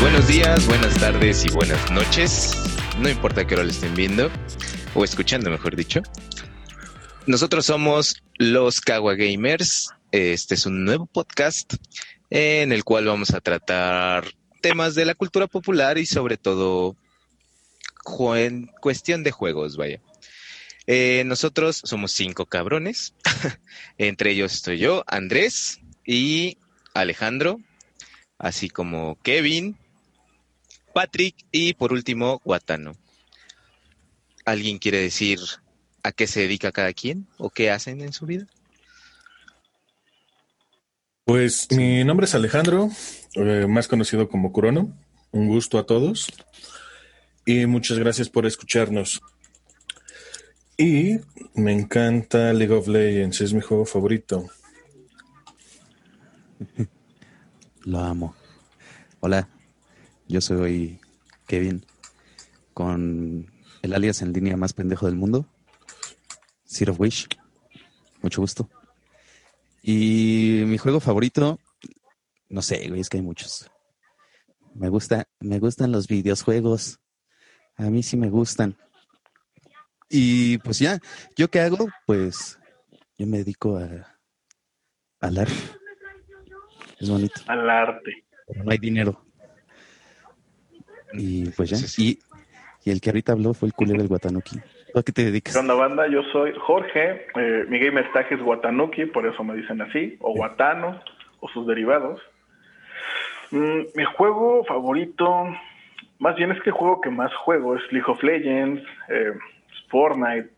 Buenos días, buenas tardes y buenas noches. No importa qué hora lo estén viendo o escuchando, mejor dicho. Nosotros somos los Kawa Gamers. Este es un nuevo podcast en el cual vamos a tratar temas de la cultura popular y sobre todo en cuestión de juegos, vaya. Eh, nosotros somos cinco cabrones. Entre ellos estoy yo, Andrés y Alejandro, así como Kevin, Patrick y por último Guatano. ¿Alguien quiere decir a qué se dedica cada quien o qué hacen en su vida? Pues mi nombre es Alejandro, eh, más conocido como Curono. Un gusto a todos y muchas gracias por escucharnos. Y me encanta League of Legends, es mi juego favorito. Lo amo. Hola, yo soy Kevin, con el alias en línea más pendejo del mundo, Zero Wish. Mucho gusto. Y mi juego favorito, no sé, güey, es que hay muchos. Me gusta, me gustan los videojuegos. A mí sí me gustan. Y pues ya, ¿yo qué hago? Pues yo me dedico a al arte. Es bonito. Al arte. Pero no hay dinero. Y pues ya. Y, y el que ahorita habló fue el culero del Guatanuki. ¿A qué te dedicas? ¿Qué onda, banda? Yo soy Jorge. Eh, mi gamer tag es Watanuki, por eso me dicen así. O Watano, o sus derivados. Mm, mi juego favorito, más bien es que el juego que más juego es League of Legends, eh, Fortnite,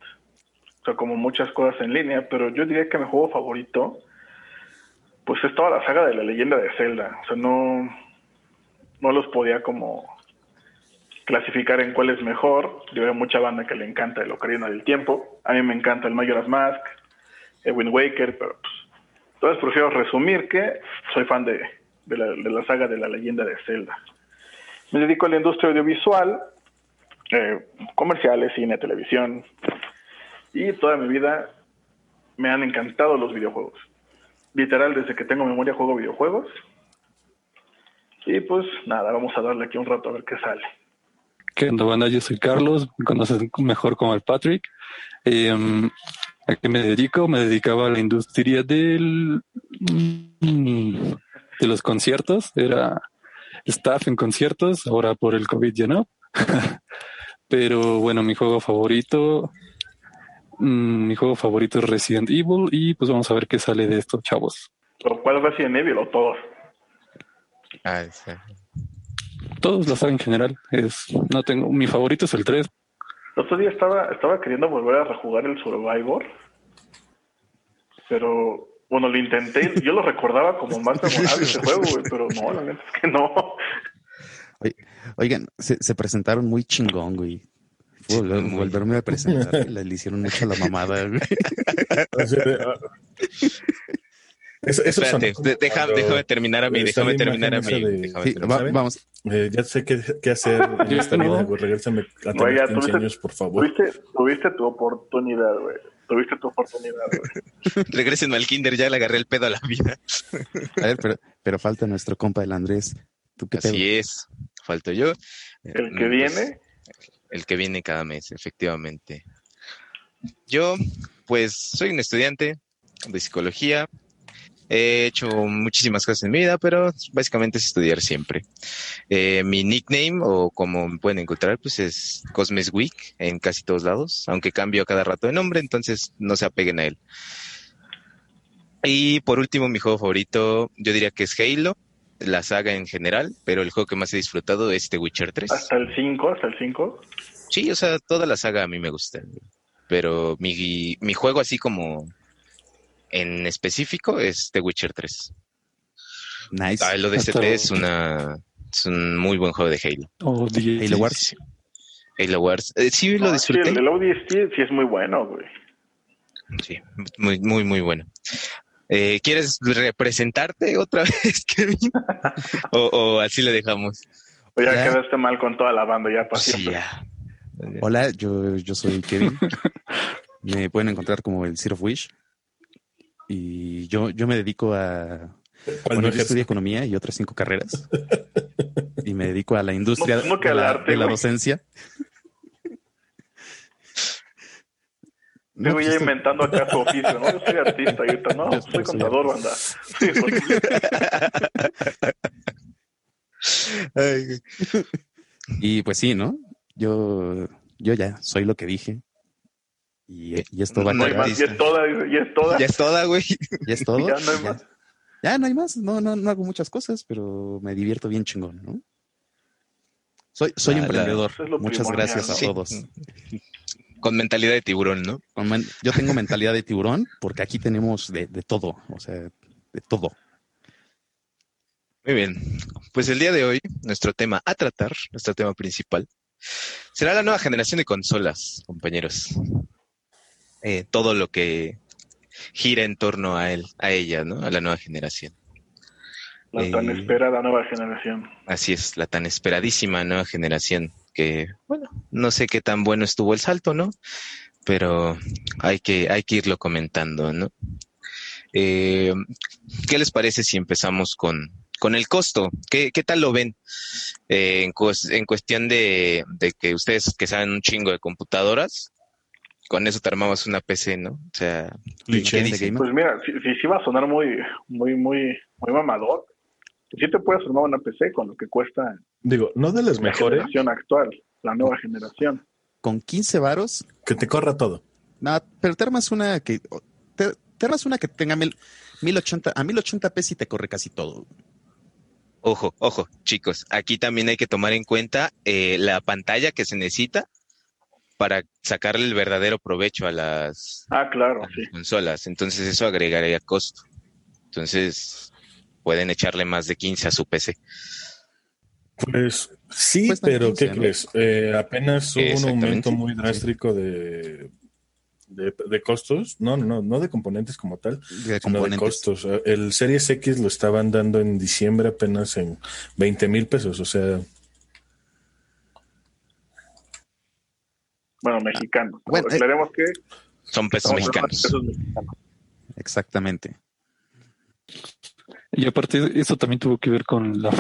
o sea, como muchas cosas en línea, pero yo diría que mi juego favorito, pues es toda la saga de la leyenda de Zelda. O sea, no, no los podía como clasificar en cuál es mejor. Yo veo mucha banda que le encanta el Ocarina del Tiempo. A mí me encanta el Majora's Mask, el Wind Waker, pero pues, entonces prefiero resumir que soy fan de, de, la, saga de la leyenda de Zelda. Me dedico a la industria audiovisual, eh, comerciales, cine, televisión, y toda mi vida me han encantado los videojuegos. Literal, desde que tengo memoria juego videojuegos. Y pues nada, vamos a darle aquí un rato a ver qué sale. ¿Qué onda, banda? Yo soy Carlos, me conoces mejor como el Patrick. Eh, ¿A qué me dedico? Me dedicaba a la industria del, mm, de los conciertos. Era staff en conciertos, ahora por el COVID ya no. Pero bueno, mi juego favorito, mm, mi juego favorito es Resident Evil y pues vamos a ver qué sale de estos chavos. ¿Pero ¿Cuál es Resident Evil o todos? Ah, sí. Todos la saben en general. Es, no tengo, mi favorito es el 3. El otro día estaba, estaba queriendo volver a rejugar el Survivor, pero bueno, lo intenté, yo lo recordaba como más memorable ese juego, güey, pero no, la neta es que no. Oigan, se, se presentaron muy chingón, güey. Volverme a presentar. le, le hicieron mucho la mamada, güey. Eso, eso Espérate, deja- cuando déjame terminar a mí, déjame terminar a mí. esa de- déjame Sí, terminar. va- ¿saben? vamos. eh, ya sé qué, qué hacer en esta vida, güey. A tener ya 15 tuviste- años, por favor. Tuviste, tuviste tu oportunidad, güey. Tuviste tu oportunidad, güey. Regrésenme al kinder, ya le agarré el pedo a la vida. A ver, pero, pero falta nuestro compa el Andrés. ¿Tú qué pedo? Así es, falto yo. El Mm, que pues, viene, el que viene cada mes, efectivamente. Yo, pues, soy un estudiante de psicología. He hecho muchísimas cosas en mi vida, pero básicamente es estudiar siempre. Eh, mi nickname, o como pueden encontrar, pues es Cosmes Week en casi todos lados, aunque cambio a cada rato de nombre, entonces no se apeguen a él. Y por último, mi juego favorito, yo diría que es Halo, la saga en general, pero el juego que más he disfrutado es The Witcher 3. hasta el 5, hasta el 5. Sí, o sea, toda la saga a mí me gusta. Pero mi, mi juego así como en específico es The Witcher 3. Nice. Ah, el ODST Hasta- es una es un muy buen juego de Halo. O DJ. Halo Wars. Sí. Halo Wars. Eh, sí, lo Ah, sí, disfruté. el, el ODST sí es muy bueno, güey. Sí, muy, muy, muy bueno. Eh, ¿Quieres representarte otra vez, Kevin? o, o así le dejamos. O ya Ya. quedaste mal con toda la banda, ya para Sí, ya. Hola, yo, yo soy Kevin. me pueden encontrar como el Zero of Wish. Y yo, yo me dedico a. ¿Cuál Bueno, no yo es? estudio economía y otras cinco carreras. y me dedico a la industria No, no que de, la, arte, de la güey. docencia. No, Digo, pues ya esto- inventando acá su oficio, ¿no? Yo soy artista ahorita, no, Yo soy contador, banda. Sí, pues. Y pues sí, ¿no? Yo, yo ya soy lo que dije. Y, y esto va a no hay más, y es toda, y es toda. ya es toda, güey. Ya es todo. Ya no hay Ya- más. Ya no hay más. No, no, no hago muchas cosas, pero me divierto bien chingón, ¿no? Soy, soy Ah, la- emprendedor. Es Muchas primordial, gracias a Sí. todos. Con mentalidad de tiburón, ¿no? Con men- Yo tengo mentalidad de tiburón porque aquí tenemos de, de todo, o sea, de todo. Muy bien. Pues el día de hoy, nuestro tema a tratar, nuestro tema principal, será la nueva generación de consolas, compañeros. Eh, todo lo que gira en torno a él, a ella, ¿no? A la nueva generación. La tan Eh, esperada nueva generación. Así es, la tan esperadísima nueva generación que, bueno, no sé qué tan bueno estuvo el salto, ¿no? Pero hay que, hay que irlo comentando, ¿no? Eh, ¿Qué les parece si empezamos con, con el costo? ¿Qué, qué tal lo ven eh, en, en cuestión de, de que ustedes que saben un chingo de computadoras, con eso te armabas una PC, ¿no? O sea. ¿qué gamer. Pues mira, si, si, sí va a sonar muy, muy, muy, muy mamador, sí te puedes armar una PC con lo que cuesta Digo, no de las la mejores, generación actual, la nueva generación. Con 15 varos, que te corra todo. nada, pero te armas una que te, te armas una que tenga mil, 1080 a 1080p y te corre casi todo. Ojo, ojo, chicos, aquí también hay que tomar en cuenta eh, la pantalla que se necesita para sacarle el verdadero provecho a las, Ah, claro, a las sí. consolas. Entonces eso agregaría costo. Entonces pueden echarle más de 15 a su PC. Pues sí, Cuestan pero 15, ¿qué ¿no? crees? Eh, apenas hubo un aumento muy drástico de, de, de costos. No, no, no, no de componentes como tal, De sino de costos. El Series X lo estaban dando en diciembre apenas en 20 mil pesos. O sea, Bueno, mexicanos. Bueno, eh, Aclaremos que Son pesos mexicanos. pesos mexicanos. Exactamente. Y aparte, eso también tuvo que ver con la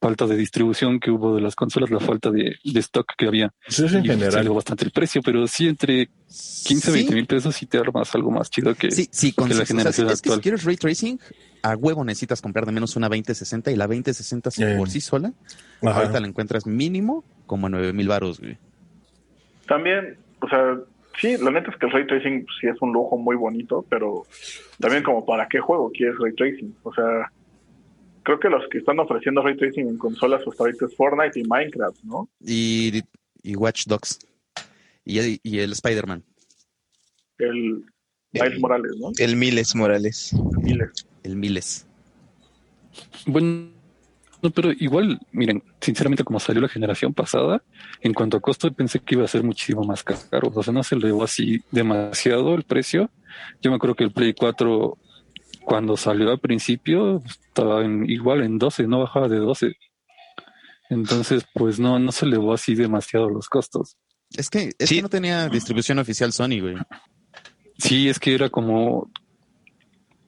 falta de distribución que hubo de las consolas, la falta de, de stock que había. eso en Y general. salió bastante el precio, pero sí entre 15 20 mil pesos sí te armas algo más chido que, Sí, sí, que con la o sea, generación es que si actual. quieres ray tracing, a huevo necesitas comprar de menos una 2060 y la 2060 sí, Eh, por sí sola, Ajá. ahorita la encuentras mínimo como a 9 mil baros, güey. También, o sea, sí, la neta es que el ray tracing sí es un lujo muy bonito, pero también como para qué juego quieres ray tracing. O sea, creo que los que están ofreciendo ray tracing en consolas hasta ahorita es Fortnite y Minecraft, ¿no? Y, y Watch Dogs. Y, el- y el Spider-Man. El Miles El- Morales, ¿no? El Miles Morales. Miles. El Miles. Bueno, no, pero igual, miren, sinceramente como salió la generación pasada, en cuanto a costo pensé que iba a ser muchísimo más caro. O sea, no se elevó así demasiado el precio. Yo me acuerdo que el Play 4, cuando salió al principio, estaba en, igual en 12, no bajaba de 12. Entonces, pues no, no se elevó así demasiado los costos. Es que, es Sí. que no tenía distribución oficial Sony, güey. Sí, es que era como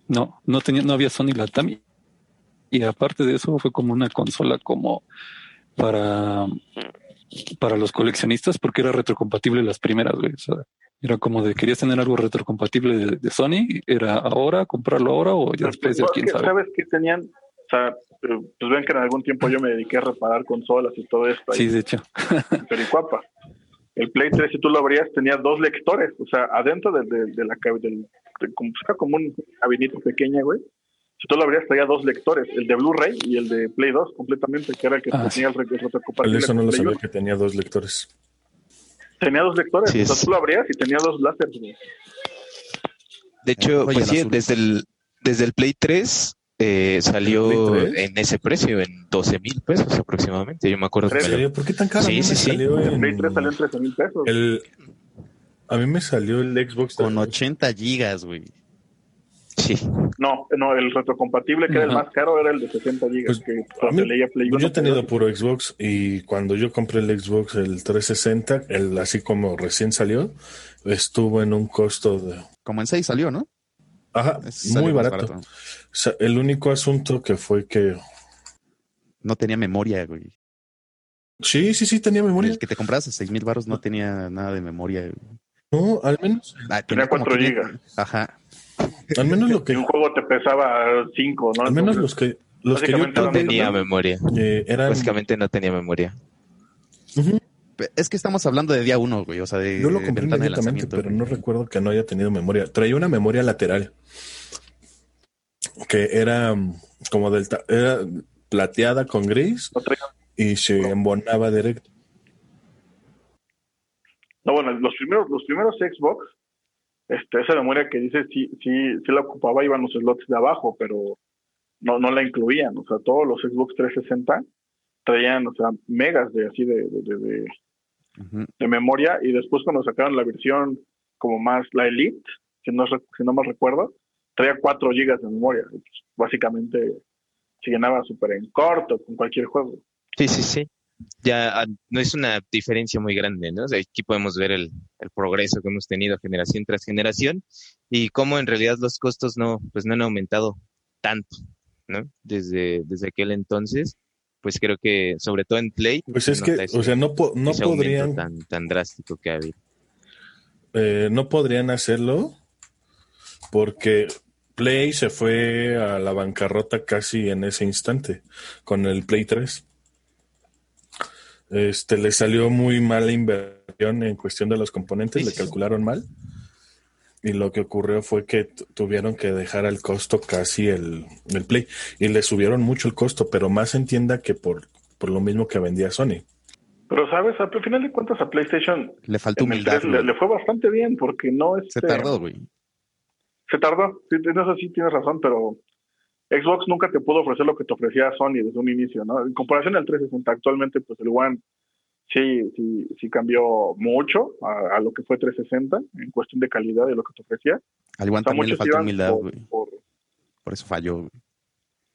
no, no tenía, no había Sony Latam y aparte de eso fue como una consola como para para los coleccionistas porque era retrocompatible las primeras, güey. O sea, era como de querías tener algo retrocompatible de, de Sony, era ahora, comprarlo ahora o ya después ya Pues, quién que, sabe. ¿Sabes qué tenían? O sea, eh, pues ven que en algún tiempo yo me dediqué a reparar consolas y todo esto. Sí, de hecho. Pericuapa. El Play 3, si tú lo abrías, tenía dos lectores. O sea, adentro de, de, de la del, de- como, era como un cabinito pequeña, güey. Si tú lo abrías, traía dos lectores, el de Blu-ray y el de Play 2 completamente, que era el que Ah, tenía el el eso no lo sabía 1. que tenía dos lectores. Tenía dos lectores, Sí, o sea, tú lo abrías y tenía dos láseres. güey. De hecho, pues sí, desde el, desde el Play 3 eh, salió ¿El Play 3? en ese precio, en 12 mil pesos aproximadamente. Yo me acuerdo que ¿En me ¿En lo- serio? ¿Por qué tan caro? Sí, sí, sí. salió El en- Play 3 salió en 13 mil pesos. el- A mí me salió el Xbox Con de- 80 gigas, güey. Sí, No, no, el retrocompatible que era el más caro era el de 60 gigas, Pues, que mí- leía Play 1. Yo he tenido puro Xbox y cuando yo compré el Xbox, el 360, el así como recién salió, estuvo en un costo de... Como en 6 salió, ¿no? Ajá, salió muy barato. O sea, el único asunto que fue que no tenía memoria, güey. Sí, sí, sí, tenía memoria. El que te compras a seis mil baros no tenía nada de memoria. güey. No, al menos, Ah, Tenía como 4 500. gigas. Ajá. Al menos lo Y que, un juego te pesaba 5, ¿no? al menos los que, los que yo básicamente No tenía memoria. eh, eran, Básicamente no tenía memoria. Es que estamos hablando de día uno, güey. O sea, de. yo lo compré inmediatamente, pero güey. no recuerdo que no haya tenido memoria. Traía una memoria lateral que era mm, como del, ta- era plateada con gris y se embonaba directo. No, bueno, los primeros, los primeros Xbox, este, esa memoria que dices, sí, sí, sí la ocupaba, iban los slots de abajo, pero no, no la incluían. O sea, todos los Xbox 360 traían, o sea, megas de así de, de, de, de- Ujú. de memoria y después cuando sacaron la versión como más la Elite, si no, si no me recuerdo, traía 4 gigas de memoria. Y, pues, básicamente se llenaba súper en corto con cualquier juego. Sí, sí, sí. Ya ah, no es una diferencia muy grande, ¿no? O sea, aquí podemos ver el, el progreso que hemos tenido generación tras generación y cómo en realidad los costos no, pues no han aumentado tanto, ¿no? Desde, desde aquel entonces, pues creo que sobre todo en Play. Pues es que, ese- o sea, no, po- no podrían, tan, tan drástico que ha habido. eh, no podrían hacerlo porque Play se fue a la bancarrota casi en ese instante con el Play 3. Este le salió muy mala inversión en cuestión de los componentes, Sí, le sí, calcularon mal. Y lo que ocurrió fue que tuvieron que dejar al costo casi el, el Play. Y le subieron mucho el costo, pero más en tienda que por, por lo mismo que vendía Sony. Pero, ¿sabes? Al final de cuentas a PlayStation Le faltó humildad. 3 le, fue bastante bien porque no Se este, tardó, güey. Se tardó, en eso sí tienes razón, pero Xbox nunca te pudo ofrecer lo que te ofrecía Sony desde un inicio, ¿no? En comparación al 360, actualmente, pues el One sí, sí, sí cambió mucho a, a lo que fue 360 en cuestión de calidad de lo que te ofrecía. Al One O sea, también le faltó humildad, por- güey. por- Por eso falló.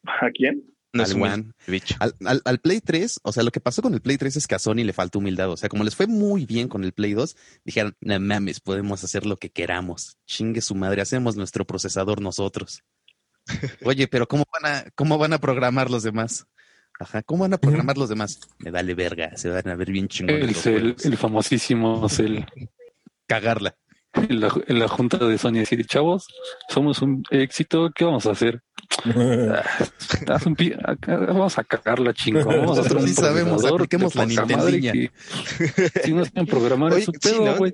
¿A quién? No Al One. Al, al- al Play 3, o sea, lo que pasó con el Play 3 es que a Sony le faltó humildad. O sea, como les fue muy bien con el Play 2, dijeron, no mames, podemos hacer lo que queramos. Chingue su madre, hacemos nuestro procesador nosotros. Oye, pero ¿cómo van a, cómo van a programar los demás? Ajá, ¿cómo van a programar los demás? Me vale verga, se van a ver bien chingones El, juegos. el famosísimo Cel. Cagarla. En la, en la junta de Sony decir, chavos, somos un éxito, ¿qué vamos a hacer? Un pi- acá vamos a cagarla, chingo. Vamos a hacer Nosotros un sí sabemos, apliquemos la Nintendiña. que- Si no saben programar Oye, es sí, pedo, ¿no? güey.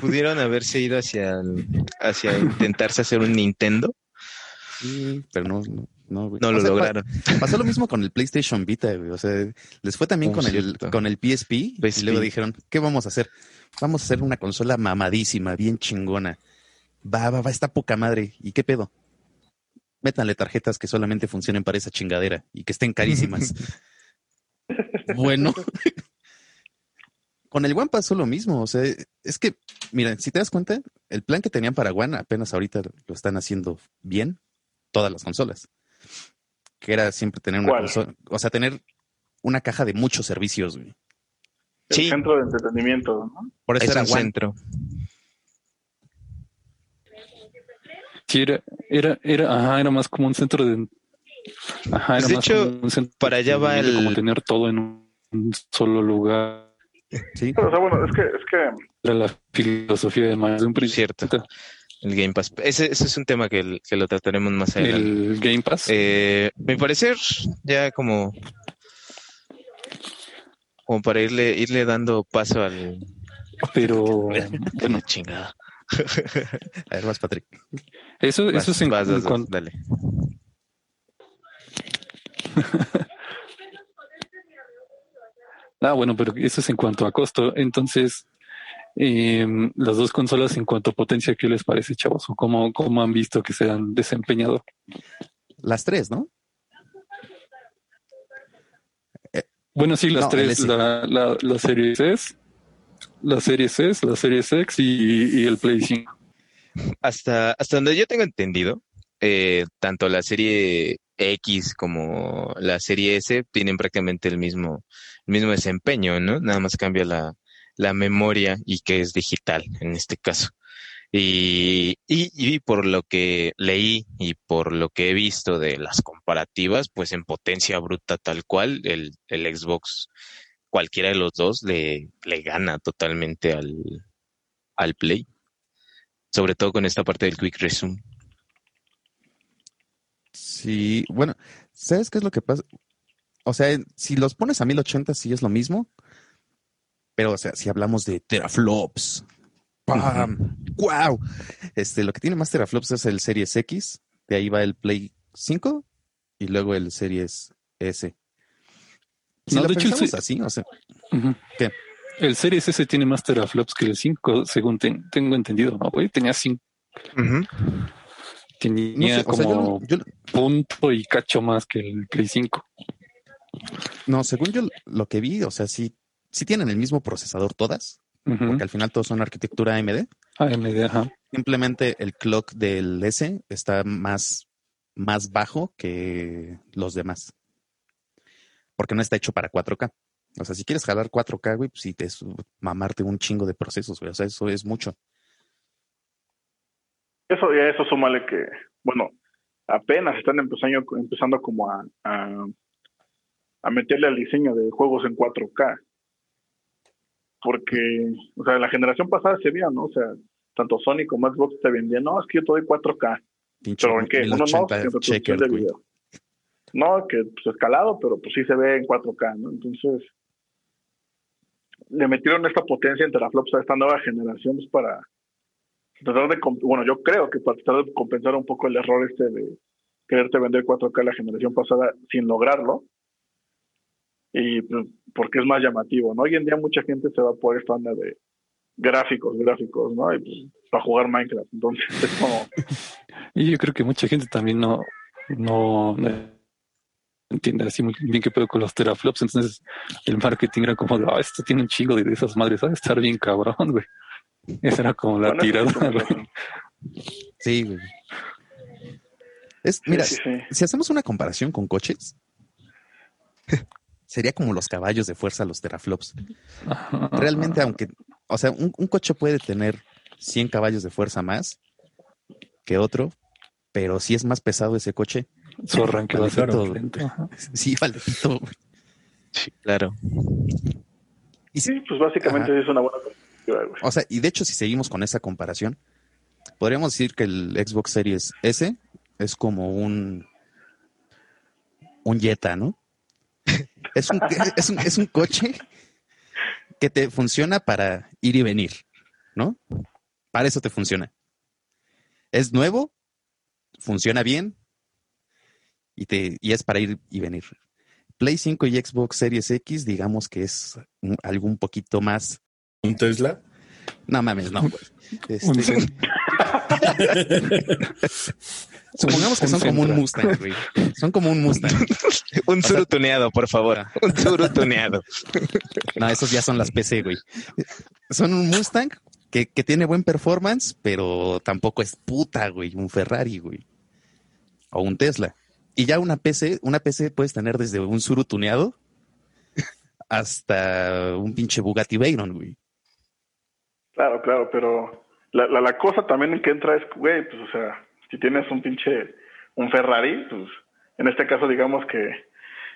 Pudieron haberse ido hacia, el- hacia intentarse hacer un Nintendo. Sí, pero no, no, no, güey. No O lo sea, pa- lograron. Pasó lo mismo con el PlayStation Vita, güey. O sea, les fue también Oh, con el, con el PSP, y PSP. luego dijeron, ¿qué vamos a hacer? Vamos a hacer una consola mamadísima, bien chingona. Va, va, va, está poca madre. ¿Y qué pedo? Métanle tarjetas que solamente funcionen para esa chingadera y que estén carísimas. bueno. Con el One pasó lo mismo. O sea, es que, mira, si te das cuenta, el plan que tenían para One apenas ahorita lo están haciendo bien todas las consolas. Que era siempre tener una ¿Cuál? consola, o sea, tener una caja de muchos servicios, güey. El Sí. centro de entretenimiento, ¿no? Por eso Es era un centro. Sí, era, era, era, ajá, era más como un centro de. Ajá, era de más hecho, como un centro para allá va de como el- tener todo en un solo lugar. Sí. Pero, o sea, bueno, es que, es que Era la filosofía de más de un principio. Cierto. El Game Pass. Ese, ese es un tema que, el- que lo trataremos más adelante. El Game Pass. Eh, mi parecer, ya como, como para irle, irle dando paso al. pero Bueno, chingada. A ver, vas, Patrick. eso, Vas, eso es en, vas, vas, vas, cuan- dale. Ah, bueno, pero eso es en cuanto a costo. Entonces, eh, las dos consolas en cuanto a potencia, ¿qué les parece, chavos? ¿O cómo, cómo han visto que se han desempeñado? Las tres, ¿no? Bueno, sí, las No, tres, la, la, la serie S, la serie S, la serie X y, y el Play 5. Hasta, hasta donde yo tengo entendido, eh, tanto la serie X como la serie S tienen prácticamente el mismo, el mismo desempeño, ¿no? Nada más cambia la, la memoria y que es digital en este caso. Y, y, por lo que leí y por lo que he visto de las comparativas, pues en potencia bruta tal cual, el, el Xbox, cualquiera de los dos, le, le gana totalmente al, al Play. Sobre todo con esta parte del Quick Resume. Sí, bueno, ¿sabes qué es lo que pasa? O sea, si los pones a 1080 sí es lo mismo, pero o sea, si hablamos de teraflops, ¡pam! ¡Wow! Este, lo que tiene más teraflops es el Series X, de ahí va el Play 5 y luego el Series S. Si No, de hecho, el así, o sea. ¿qué? El Series S tiene más teraflops que el 5, según ten- tengo entendido, ¿no, güey? Tenía 5, Ujú. tenía No sé, o sea, como yo, yo- punto y cacho más que el Play 5. no, según yo lo que vi, o sea, sí, sí tienen el mismo procesador todas, porque al final todos son arquitectura AMD. AMD, ajá. Simplemente el clock del S está más, más bajo que los demás. Porque no está hecho para 4K. O sea, si quieres jalar 4K, güey, pues sí te es mamarte un chingo de procesos, güey. O sea, eso es mucho. Eso eso súmale que, bueno, apenas están empezando, empezando como a, a, a meterle al diseño de juegos en 4K. Porque, o sea, la generación pasada se veía, ¿no? O sea, tanto Sony como Xbox te vendían, no, es que yo te doy 4K. Pinche Pero en qué? Uno no, 1080 en reproducción checkered, de video. No, que pues escalado, pero pues sí se ve en 4K, ¿no? Entonces, le metieron esta potencia entre la flops a esta nueva generación pues, para tratar de, bueno, yo creo que para tratar de compensar un poco el error este de quererte vender 4K la generación pasada sin lograrlo. Y pues, porque es más llamativo, ¿no? Hoy en día mucha gente se va por esta onda de gráficos, gráficos, ¿no? Y pues, para jugar Minecraft. Entonces, es como, Y yo creo que mucha gente también no, no, no entiende así muy bien qué pedo con los teraflops. Entonces el marketing era como de, ah, esto tiene un chingo de esas madres, va a estar bien cabrón, güey. Esa era como la Bueno, tirada, güey. Sí, güey. Es, Sí, mira, sí, sí. si hacemos una comparación con coches, sería como los caballos de fuerza, los teraflops. Realmente, aunque, o sea, un, un coche puede tener 100 caballos de fuerza más que otro, pero si es más pesado ese coche, Su arranque va a ser. Ajá. sí, vale, pito, güey. Sí, claro. Y si- Sí, pues básicamente es una buena comparativa, güey. o sea, y de hecho, si seguimos con esa comparación, podríamos decir que el Xbox Series S es como un un Jetta, ¿no? Es un, es un, es un coche que te funciona para ir y venir, ¿no? Para eso te funciona. Es nuevo, funciona bien y, te, y es para ir y venir. Play 5 y Xbox Series X, digamos que es un- algo un poquito más. ¿Un Tesla? No mames, no. Este, supongamos que un son como un. Mustang, güey. Son como un Mustang. Un sea- suru tuneado, por favor. Un suru tuneado. No, esos ya son las PC, güey. Son un Mustang que, que tiene buen performance, pero tampoco es puta, güey. Un Ferrari, güey. O un Tesla. Y ya una PC, una PC puedes tener desde un Suru tuneado hasta un pinche Bugatti Veyron, güey. Claro, claro, pero la, la, la cosa también en que entra es, güey, pues, o sea, si tienes un pinche, un Ferrari, pues, en este caso digamos que,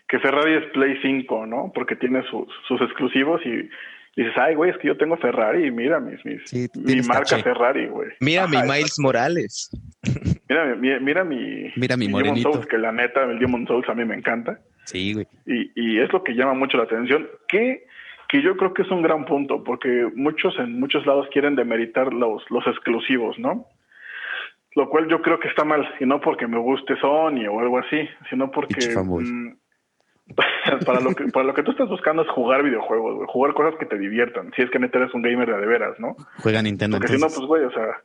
que Ferrari es Play 5, ¿no? Porque tiene sus, sus exclusivos y dices, ay, güey, es que yo tengo Ferrari, mira mis, mis, Sí, mi marca caché. Ferrari, güey. Mira mi Miles Morales. Mira, mi- mira, mira mi, Mira mi Demon morenito. Souls, que la neta, el Demon Souls a mí me encanta. Sí, güey. Y, y es lo que llama mucho la atención, que, que yo creo que es un gran punto, porque muchos en muchos lados quieren demeritar los, los exclusivos, ¿no? Lo cual yo creo que está mal, y no porque me guste Sony o algo así, sino porque mm, para lo que para lo que tú estás buscando es jugar videojuegos, güey, jugar cosas que te diviertan, si es que neta eres un gamer de, de veras, ¿no? Juega Nintendo Porque si no, pues güey, o sea,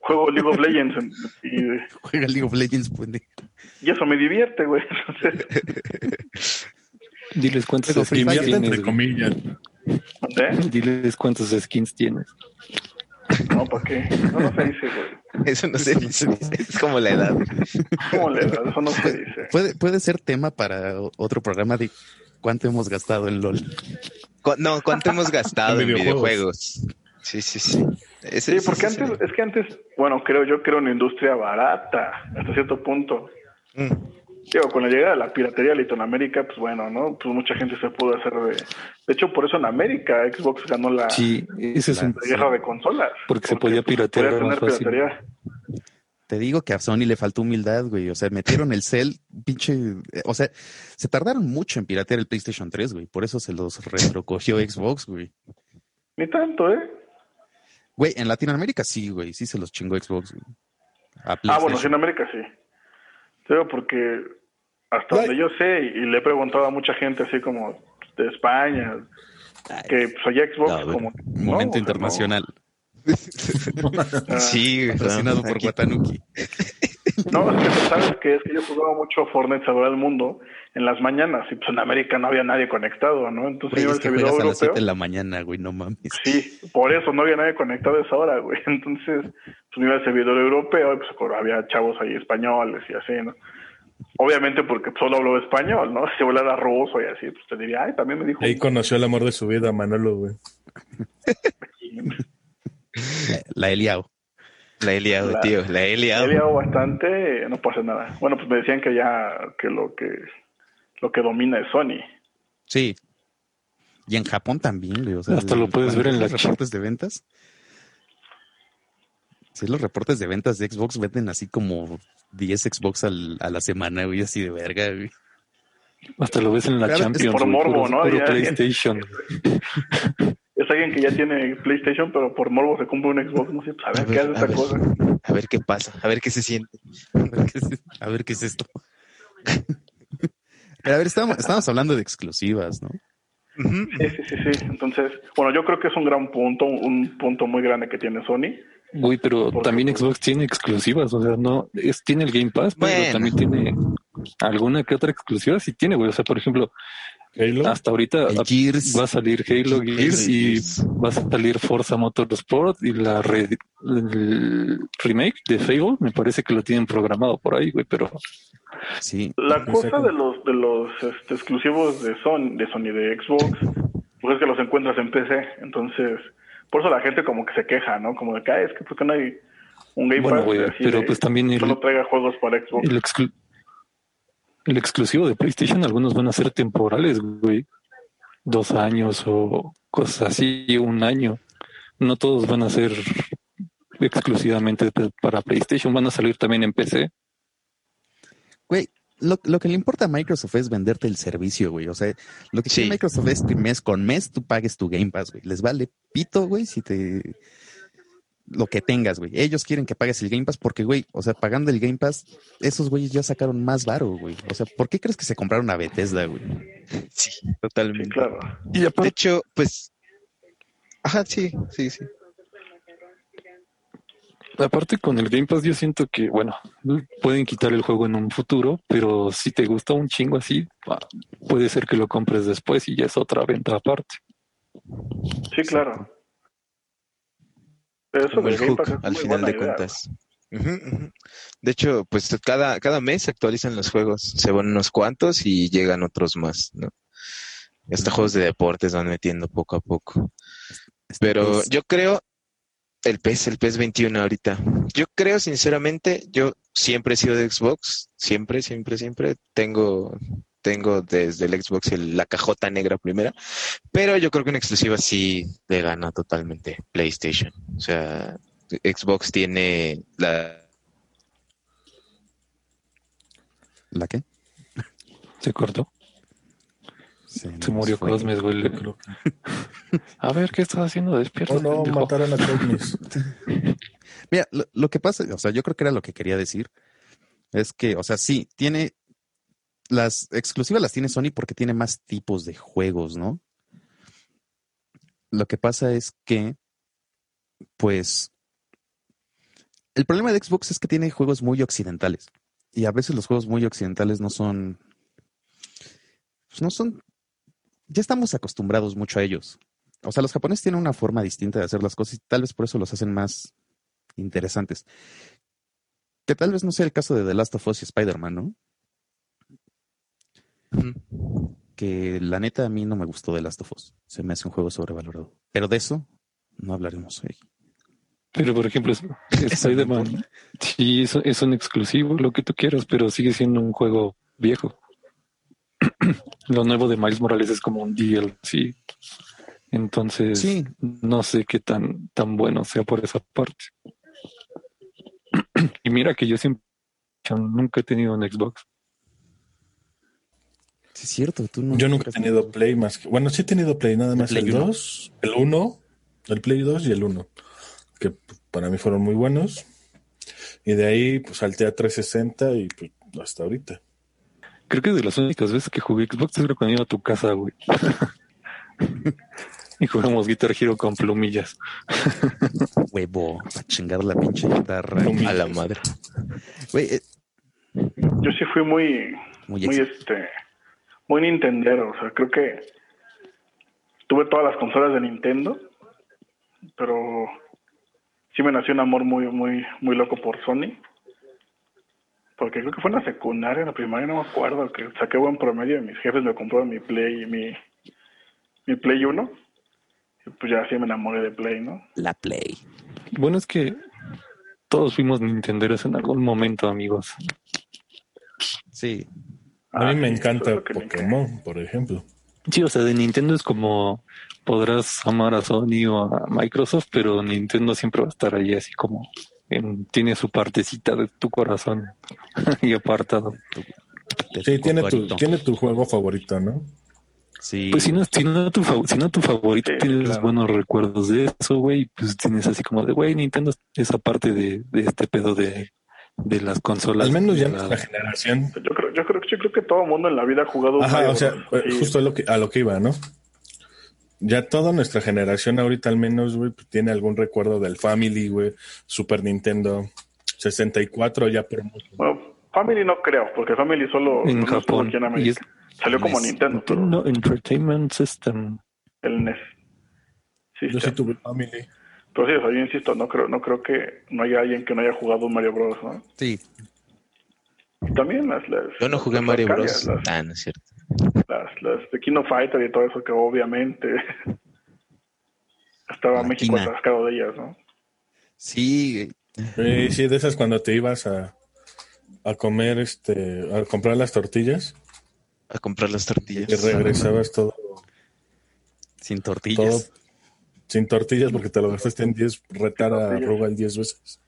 juego League of Legends en- y, Juega League of Legends, pendejo. y eso me divierte, güey. Entonces, Diles cuántos Pero skins tienes. entre güey. comillas. ¿eh? Diles cuántos skins tienes. No, ¿para qué? No, no se dice, güey. Eso no se dice. Es como la edad. ¿Cómo le das? Eso no se dice. Puede, puede ser tema para otro programa de cuánto hemos gastado en LOL. Cu- No, ¿cuánto hemos gastado En en videojuegos. videojuegos? Sí, sí, sí. sí, porque antes, es que antes, bueno, creo yo creo una industria barata, hasta cierto punto. Mm. Digo, con la llegada de la piratería a Latinoamérica, pues bueno, ¿no? Pues mucha gente se pudo hacer de... De hecho, por eso en América Xbox ganó la, sí, ese es un... guerra de consolas. Porque, se podía pues, piratear tener piratería. Te digo que a Sony le faltó humildad, güey. O sea, metieron el cel, pinche. O sea, se tardaron mucho en piratear el PlayStation 3, güey. Por eso se los retrocogió Xbox, güey. Ni tanto, ¿eh? Güey, en Latinoamérica sí, güey. Sí se los chingó Xbox, güey. Ah, bueno, sí, en América sí. Pero porque hasta donde yo sé, y le he preguntado a mucha gente así como de España, que pues allá Xbox como... Momento internacional. sí, fascinado por Watanuki. No, es que sabes que es que yo jugaba mucho Fortnite Salvador del Mundo en las mañanas y pues en América no había nadie conectado, ¿no? Entonces iba el servidor europeo. a las 7 de la mañana, güey, no mames. Sí, por eso no había nadie conectado a esa hora, güey. Entonces, pues iba al servidor europeo y pues había chavos ahí españoles y así, ¿no? Obviamente porque solo hablo español, ¿no? Si hablara ruso y así, pues te diría, ay, también me dijo. Ahí conoció el amor de su vida, Manolo, güey. La he liado. La he liado, tío, la he liado. La he liado bastante, no pasa nada. Bueno, pues me decían que ya, que lo que, lo que domina es Sony. Sí. Y en Japón también, güey. Hasta lo puedes ver en los reportes de ventas. Sí, los reportes de ventas de Xbox venden así como 10 Xbox al, a la semana, güey, así de verga, güey. Hasta lo ves en la Champions. Por morbo, ¿no? PlayStation. es alguien que ya tiene PlayStation, pero por morbo se compra un Xbox, no sé, pues, a ver, qué hace esta cosa. A ver qué pasa, a ver qué se siente. A ver qué es, esto. pero a ver, estamos, estamos hablando de exclusivas, ¿no? Sí, sí, sí, sí. Entonces, bueno, yo creo que es un gran punto, un punto muy grande que tiene Sony. Uy, pero también Xbox tiene exclusivas, o sea, no, es, tiene el Game Pass, pero también tiene alguna que otra exclusiva, sí tiene, güey. O sea, por ejemplo, hasta ahorita va a salir Halo Gears y va a salir Forza Motorsport y la el remake de Fable, me parece que lo tienen programado por ahí, güey, pero sí. La cosa de los de los este, exclusivos de Sony, de Sony de Xbox, pues es que los encuentras en PC, entonces por eso la gente como que se queja, ¿no? Como de que, es que porque no hay un Game bueno, Pass pero pues también solo traiga juegos para Xbox. El, exclusivo de PlayStation, algunos van a ser temporales, güey. Dos años o cosas así, un año. No todos van a ser exclusivamente para PlayStation, van a salir también en PC. Güey, lo, lo, que le importa a Microsoft es venderte el servicio, güey. O sea, lo que quiere Microsoft es que mes con mes tú pagues tu Game Pass, güey. Les vale pito, güey, si te... Lo que tengas, güey. Ellos quieren que pagues el Game Pass porque, güey, o sea, pagando el Game Pass, esos güeyes ya sacaron más varo, güey. O sea, ¿por qué crees que se compraron a Bethesda, güey? Sí, totalmente. claro. Y de hecho, pues... Ajá, sí, sí, sí. Aparte con el Game Pass yo siento que, bueno, pueden quitar el juego en un futuro, pero si te gusta un chingo así, puede ser que lo compres después y ya es otra venta aparte. Sí, claro. Eso el hook, al final de cuentas. De hecho, pues cada, cada mes se actualizan los juegos, se van unos cuantos y llegan otros más, ¿no? Estos juegos de deportes van metiendo poco a poco. Pero yo creo, el PES, el PES 21 ahorita. Yo creo, sinceramente, yo siempre he sido de Xbox, siempre, siempre, siempre. Tengo, tengo desde el Xbox la cajota negra primera, pero yo creo que en exclusiva sí le gana totalmente PlayStation. O sea, Xbox tiene la... ¿La qué? Se cortó. Se, murió Cosmes, güey. a ver, ¿qué estás haciendo? Despierta. Oh, no, mataron a Cosmes. Mira, lo, que pasa, o sea, yo creo que era lo que quería decir. Es que, o sea, sí, tiene. Las exclusivas las tiene Sony porque tiene más tipos de juegos, ¿no? Lo que pasa es que, pues. El problema de Xbox es que tiene juegos muy occidentales. Y a veces los juegos muy occidentales no son. Pues no son ya estamos acostumbrados mucho a ellos. O sea, los japoneses tienen una forma distinta de hacer las cosas y tal vez por eso los hacen más interesantes. Que tal vez no sea el caso de The Last of Us y Spider-Man, ¿no? Que la neta a mí no me gustó The Last of Us. Se me hace un juego sobrevalorado. Pero de eso no hablaremos hoy. Pero, por ejemplo, Spider-Man, sí, es, es un exclusivo, lo que tú quieras, pero sigue siendo un juego viejo. lo nuevo de Miles Morales es como un DLC. Entonces, Sí. no sé qué tan, tan bueno sea por esa parte. y mira que yo siempre, nunca he tenido un Xbox. Sí, es cierto. Tú no Yo nunca he tenido Play más que. Bueno, sí he tenido Play, nada más Play el uno? 2, el 1, el Play 2 y el 1, que para mí fueron muy buenos. Y de ahí, pues salté a 360 y pues hasta ahorita. Creo que de las únicas veces que jugué Xbox es cuando iba a tu casa, güey. y jugamos Guitar Hero con plumillas. Huevo, a chingar la pinche guitarra. Plumillas. A la madre. Güey, eh, Yo sí fui muy, muy muy este, muy Nintendero. O sea, creo que tuve todas las consolas de Nintendo, pero sí me nació un amor muy, muy, muy loco por Sony. Porque creo que fue en la secundaria, en la primaria, no me acuerdo, que saqué buen promedio y mis jefes me compraron mi Play y mi, mi Play 1. Y pues ya así me enamoré de Play, ¿no? la Play. Bueno, es que todos fuimos Nintenderos en algún momento, amigos. Sí. A mí Ah, me encanta es me Pokémon, por ejemplo. Sí, o sea, de Nintendo es como podrás amar a Sony o a Microsoft, pero Nintendo siempre va a estar ahí así como en- tiene su partecita de tu corazón y apartado. Sí, tiene tu, tiene tu juego favorito, ¿no? Sí. Pues si no, si no tu, fa- si no tu favorito, Sí, tienes claro. buenos recuerdos de eso, güey, pues tienes así como de, güey, Nintendo es esa parte de, de este pedo de, de las consolas. Al menos ya la- nuestra generación. Yo creo, yo creo, yo creo que todo el mundo en la vida ha jugado un Ajá, o sea, justo a lo, que, a lo que iba, ¿no? Ya toda nuestra generación ahorita al menos, güey, pues, tiene algún recuerdo del Family, güey, Super Nintendo 64 ya por mucho. Bueno, Family no creo, porque Family solo en no estuvo Japón. aquí en América. es Salió como. Nintendo, pero Nintendo Entertainment System. el NES. Yo sí. sí tuve Family. Pero sí, o sea, yo insisto, no creo, no creo que no haya alguien que no haya jugado un Mario Bros, ¿no? Sí. Y también las, las Yo no jugué las Mario Bros. Las, Ah, no es cierto. las, las de Kino Fighter y todo eso que obviamente estaba México atascado de ellas, ¿no? Sí. Eh, sí, de esas cuando te ibas a, a comer, este, a comprar las tortillas A comprar las y tortillas. regresabas todo, Sin todo tortillas. Sin tortillas porque te lo gastaste en 10, retar a tortillas. Rugal 10 veces.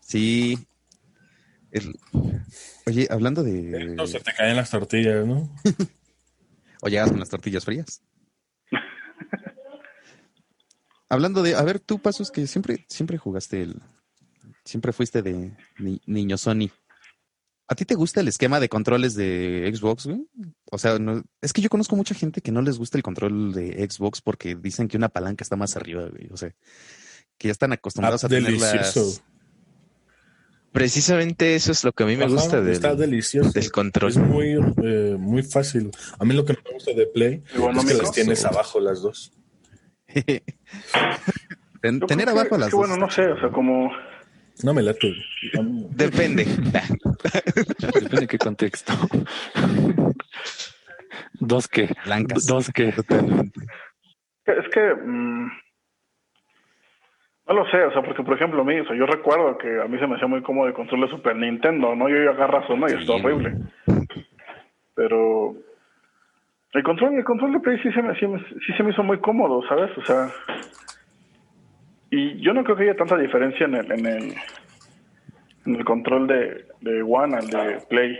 Sí. El- Oye, hablando de. No se te caen las tortillas, ¿no? O llegas con las tortillas frías. Hablando de, a ver, tú pasos que siempre, siempre jugaste el, siempre fuiste de ni- niño Sony. ¿A ti te gusta el esquema de controles de Xbox, güey? O sea, no- es que yo conozco mucha gente que no les gusta el control de Xbox porque dicen que una palanca está más arriba, güey. O sea, que ya están acostumbrados Ah, a tener delicioso. las... Precisamente eso es lo que a mí me Ajá, gusta del, está delicioso. del control. Es muy, eh, muy fácil. A mí lo que no me gusta de Play es que las tienes abajo las dos. Ten- tener que- abajo es las que, dos bueno, no sé, o sea, como No me late. Depende. Depende de qué contexto. Dos que. blancas. Dos que. Totalmente. Es que mm, no lo sé, o sea, porque por ejemplo a mí, o sea, yo recuerdo que a mí se me hacía muy cómodo el control de Super Nintendo, ¿no? Yo yo agarras uno y Sí, está horrible. Pero el control, el control de Play sí se me, sí, me- sí se me hizo muy cómodo, ¿sabes? O sea, y yo no creo que haya tanta diferencia en el, en el, en el control de, de One al de Play,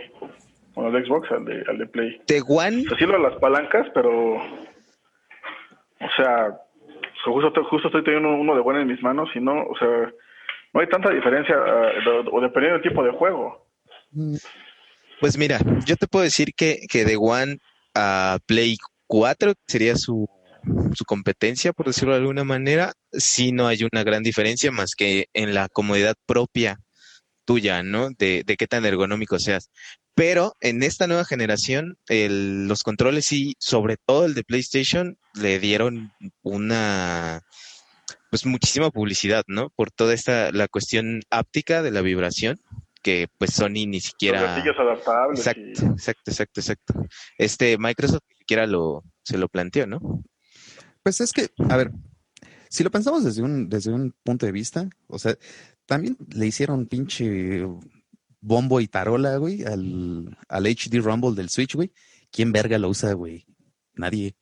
bueno, de Xbox al de, al de Play. De One, lo de las palancas, pero. O sea, justo, justo estoy teniendo uno de bueno en mis manos y no, o sea, no hay tanta diferencia, ah, o o dependiendo del tipo de juego. pues mira, yo te puedo decir que, que de One a Play 4 sería su, su competencia, por decirlo de alguna manera, sí no hay una gran diferencia más que en la comodidad propia tuya, ¿no? De, de qué tan ergonómico seas. Pero en esta nueva generación, el- los controles sí, sobre todo el de PlayStation, le dieron una, pues muchísima publicidad, ¿no? Por toda esta, la cuestión áptica de la vibración, que pues Sony ni Los siquiera... gatillos adaptables. Exacto, y- exacto, exacto, exacto. Este Microsoft ni siquiera lo, se lo planteó, ¿no? Pues es que, a ver, si lo pensamos desde un, desde un punto de vista, o sea, también le hicieron pinche bombo y tarola, güey, al, al HD Rumble del Switch, güey. ¿Quién verga lo usa, güey? Nadie.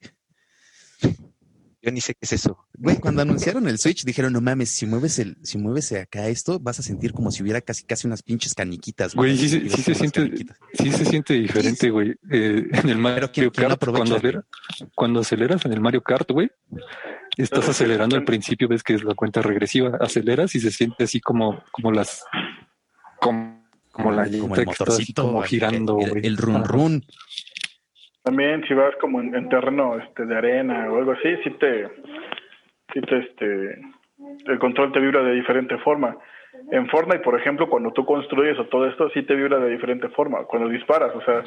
Yo ni sé qué es eso. Güey, cuando anunciaron el Switch dijeron, no mames, si mueves el, si mueves acá esto, vas a sentir como si hubiera casi casi unas pinches caniquitas. Güey, sí, sí, sí se siente, sí se siente diferente, güey. Eh, en el Mario Kart, cuando, aceleras, cuando aceleras en el Mario Kart, güey, estás acelerando al principio, ves que es la cuenta regresiva, aceleras y se siente así como, como las, como, como la como el motorcito, como girando, el, el, run run. También si vas como en, terreno este, de arena o algo así, sí te, sí te, este, el control te vibra de diferente forma. En Fortnite, por ejemplo, cuando tú construyes o todo esto, sí te vibra de diferente forma. Cuando disparas, o sea,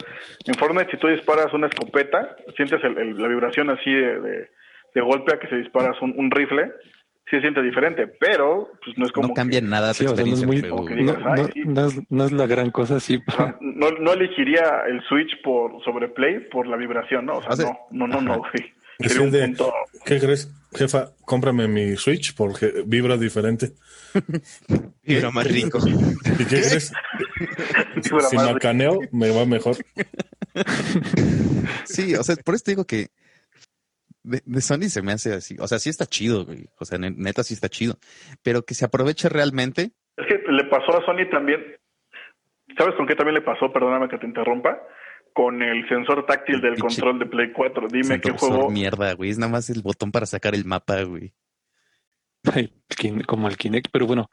en Fortnite si tú disparas una escopeta, sientes la vibración así de, de, golpe a que se disparas un rifle, sí se siente diferente, pero pues no es como. No cambia nada sí, no, es muy, no, es la gran cosa, sí. No, no, elegiría el Switch por sobre Play por la vibración, ¿no? O sea, no, no, no, no, Sería un punto... ¿Qué crees, jefa? Cómprame mi Switch porque vibra diferente. vibra más rico. ¿Y qué crees? si macaneo, me va mejor. Sí, o sea, por eso te digo que de, Sony se me hace así. O sea, sí está chido, güey. O sea, neta sí está chido. Pero que se aproveche realmente. Es que le pasó a Sony también. ¿Sabes con qué también le pasó? Perdóname que te interrumpa. Con el sensor táctil del control de Play 4. Dime qué juego. mierda, güey. Es nada más el botón para sacar el mapa, güey. como el Kinect, pero bueno,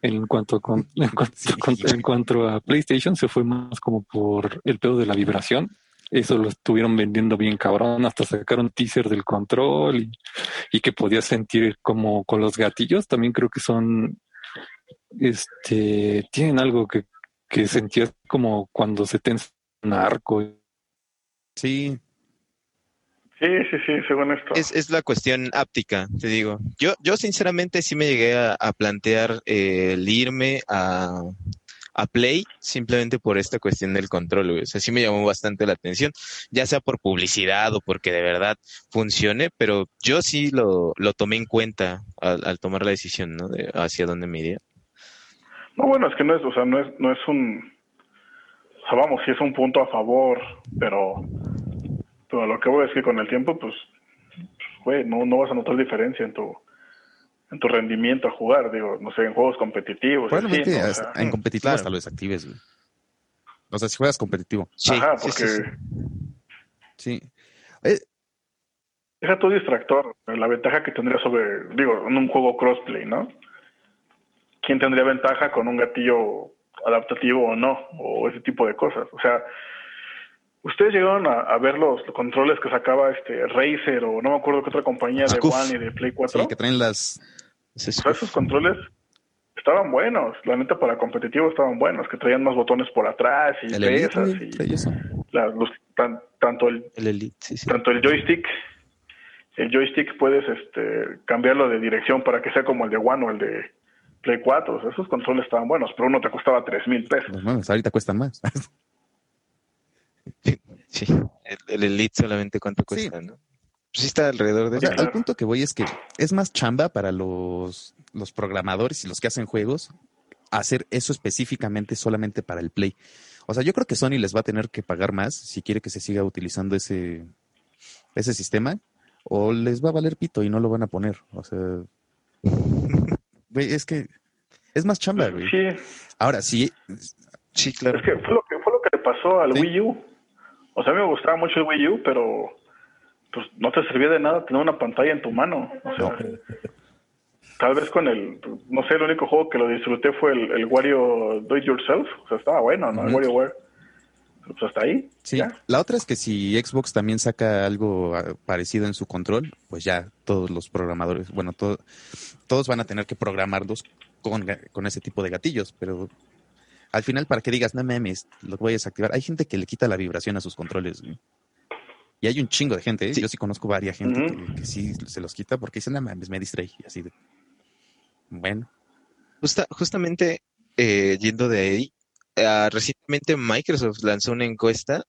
en cuanto, con, en, cuanto, en cuanto a PlayStation, se fue más como por el pedo de la vibración eso lo estuvieron vendiendo bien cabrón, hasta sacaron teaser del control y, que podías sentir como con los gatillos, también creo que son, este, tienen algo que, que sentías como cuando se tensa un arco. Sí. Sí, sí, sí, según esto. Es, es la cuestión áptica, te digo. Yo, yo sinceramente sí me llegué a, plantear eh, el irme a, a Play simplemente por esta cuestión del control, güey. O sea, sí me llamó bastante la atención, ya sea por publicidad o porque de verdad funcione, pero yo sí lo, lo tomé en cuenta al, tomar la decisión, ¿no? De hacia dónde me iría. No, bueno, es que no es, o sea, no es, no es un, o sea, vamos, sí es un punto a favor, pero, pero lo que voy a decir con el tiempo, pues, güey, no, no vas a notar diferencia en tu, en tu rendimiento a jugar, digo, no sé, en juegos competitivos. Probablemente en competitivo hasta lo desactives, güey. O sea, si juegas competitivo. Sí, Ajá, porque... Sí. Eh, Deja tu distractor, la ventaja que tendría sobre, digo, en un juego crossplay, ¿no? ¿Quién tendría ventaja con un gatillo adaptativo o no? O ese tipo de cosas. O sea, ¿Ustedes llegaron a, ver los, controles que sacaba este Razer o no me acuerdo qué otra compañía de One y de Play 4? Sí, que traen las esos controles estaban buenos, la neta para competitivo estaban buenos, que traían más botones por atrás y pesas y los, tanto el, tanto el joystick el joystick puedes este cambiarlo de dirección para que sea como el de One o el de Play 4, esos controles estaban buenos, pero uno te costaba tres mil pesos. Pues ahorita cuestan más. sí, el, Elite solamente cuánto cuesta, ¿no? Sí está alrededor de o Al punto que voy es que es más chamba para los, los programadores y los que hacen juegos hacer eso específicamente solamente para el Play. O sea, yo creo que Sony les va a tener que pagar más si quiere que se siga utilizando ese, ese sistema, o les va a valer pito y no lo van a poner. O sea, güey, es que es más chamba, güey. Sí. Ahora, sí. Sí, claro. Es que fue lo que, fue lo que le pasó al Wii U. O sea, a mí me gustaba mucho el Wii U, pero pues no te servía de nada tener una pantalla en tu mano. O sea, tal vez con el, no sé, el único juego que lo disfruté fue el, el Wario Do It Yourself. O sea, estaba bueno, ¿no? El WarioWare. Pues hasta ahí. Sí, la otra es que si Xbox también saca algo ah, parecido en su control, pues ya todos los programadores, bueno, todos van a tener que programarlos con, con ese tipo de gatillos, pero al final para que digas, no memes, lo voy a desactivar. Hay gente que le quita la vibración a sus controles. Y hay un chingo de gente, ¿eh? yo sí conozco varias gente que, sí se los quita porque dicen, nada me distrae. Así de, bueno. justamente eh, yendo de ahí, ah, recientemente Microsoft lanzó una encuesta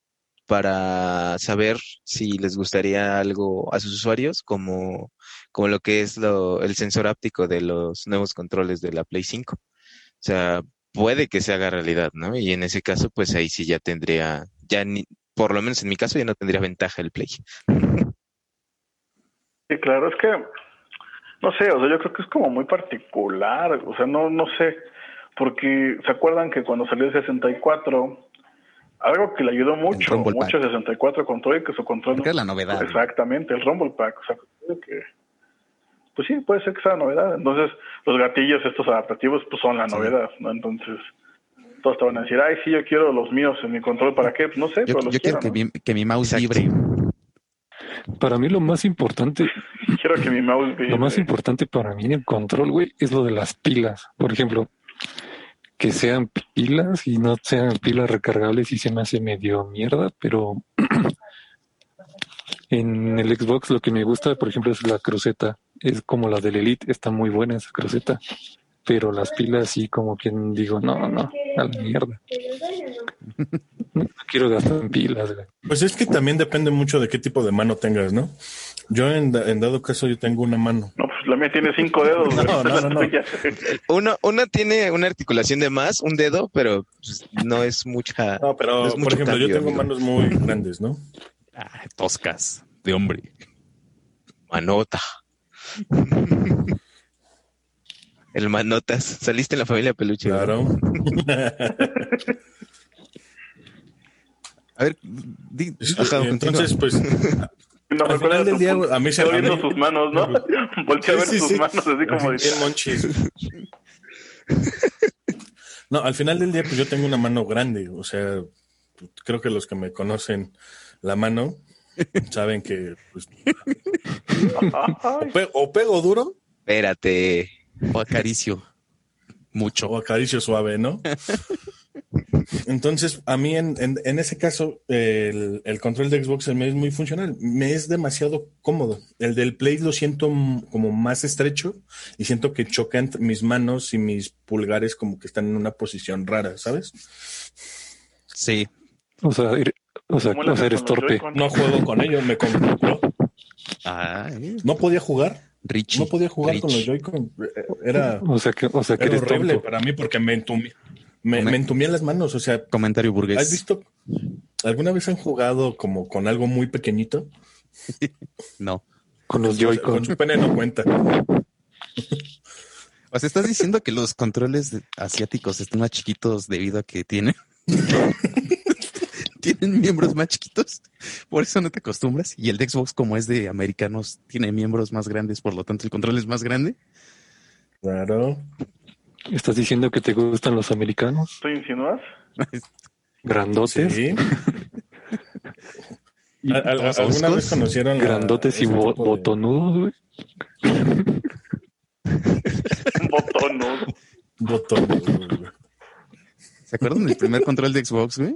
para saber si les gustaría algo a sus usuarios, como, como lo que es lo, el sensor áptico de los nuevos controles de la Play 5. O sea, puede que se haga realidad, ¿no? Y en ese caso, pues ahí sí ya tendría, ya ni, por lo menos en mi caso, ya no tendría ventaja el Play. Sí, claro, es que, no sé, o sea, yo creo que es como muy particular, o sea, no, no sé, porque se acuerdan que cuando salió el 64, algo que le ayudó mucho, mucho el 64 control, que su control... Porque es la novedad. Exactamente, el Rumble Pack, o sea, que pues sí, puede ser que sea novedad. Entonces, los gatillos estos adaptativos, pues son la novedad, ¿no? Entonces, todos te van a decir, ay, sí, yo quiero los míos en mi control, ¿para qué? No sé, Yo, pero los yo quiero quiero, que, mi, que mi mouse libre. Para mí lo más importante, Quiero que mi mouse lo más importante para mí en el control, güey, es lo de las pilas. Por ejemplo, que sean pilas y no sean pilas recargables y se me hace medio mierda, pero en el Xbox lo que me gusta, por ejemplo, es la cruceta. Es como la del Elite, está muy buena esa cruceta. Pero las pilas sí como que digo, no, no, a la mierda. No quiero gastar en pilas, güey. Pues es que también depende mucho de qué tipo de mano tengas, ¿no? Yo en, da- en dado caso yo tengo una mano. No, pues la mía tiene cinco dedos. güey. No, no, no. Uno, uno tiene una articulación de más, un dedo, pero pues, no es mucha. No, pero no es por ejemplo, yo tengo amigo. manos muy grandes, ¿no? Ah, toscas de hombre. Manota. El manotas. Saliste en la familia peluche. Claro. A ver, di- Ajá, Entonces, pues, No, Al final del día, a mí se- viendo mí- sus manos, ¿no? Voltea a ver Sí, sus sí. manos así como de... bien monchis. No, al final del día, pues yo tengo una mano grande. O sea, creo que los que me conocen la mano saben que pues, o, pe- o pego duro Espérate. O acaricio mucho. o acaricio suave, ¿no? Entonces, a mí en, en- en ese caso, el, el control de Xbox me es muy funcional. Me es demasiado cómodo. El del Play lo siento como más estrecho y siento que chocan mis manos y mis pulgares como que están en una posición rara, ¿sabes? Sí, O sea, ir- o sea, ¿cómo le o sea, haces eres torpe. No juego con ellos, me compró. Ah, eh, No podía jugar, Richie. no podía jugar con los. Joy-Con. Era, O sea que, o sea que era eres horrible tonto. para mí porque me entumí. Me, me entumí en las manos, o sea, Comentario burgués. ¿has visto? ¿Alguna vez han jugado como con algo muy pequeñito? No. Con los Joy-Con. Con su pene no cuenta. O sea, estás diciendo que los controles asiáticos están más chiquitos debido a que tienen. tienen miembros más chiquitos. Por eso no te acostumbras. Y el de Xbox, como es de americanos, tiene miembros más grandes, por lo tanto el control es más grande. Claro. ¿Estás diciendo que te gustan los americanos? ¿Tú insinúas? Grandotes, Sí. Y ¿Al- al- todos ¿Alguna vez conocieron la- grandotes y bo- de- botonudos, güey. ¿no? botón? ¿Se acuerdan del primer control de Xbox, güey?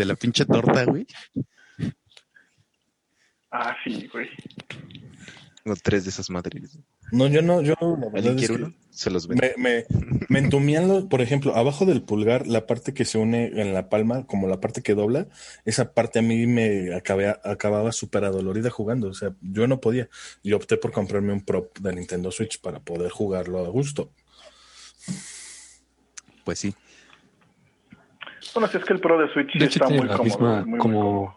De la pinche torta, güey. Ah, sí, güey. Tengo tres de esas madres. No, yo no, yo la verdad ¿Alguien es quiere que uno? Se los vendo. me, me, me entumían los, por ejemplo, abajo del pulgar, la parte que se une en la palma, como la parte que dobla, esa parte a mí me acabé, acababa súper adolorida jugando. O sea, yo no podía. Y opté por comprarme un prop de Nintendo Switch para poder jugarlo a gusto. Pues sí. Bueno, si es que el Pro de Switch sí De hecho, está tiene muy la cómodo. misma, muy, muy como, cómodo.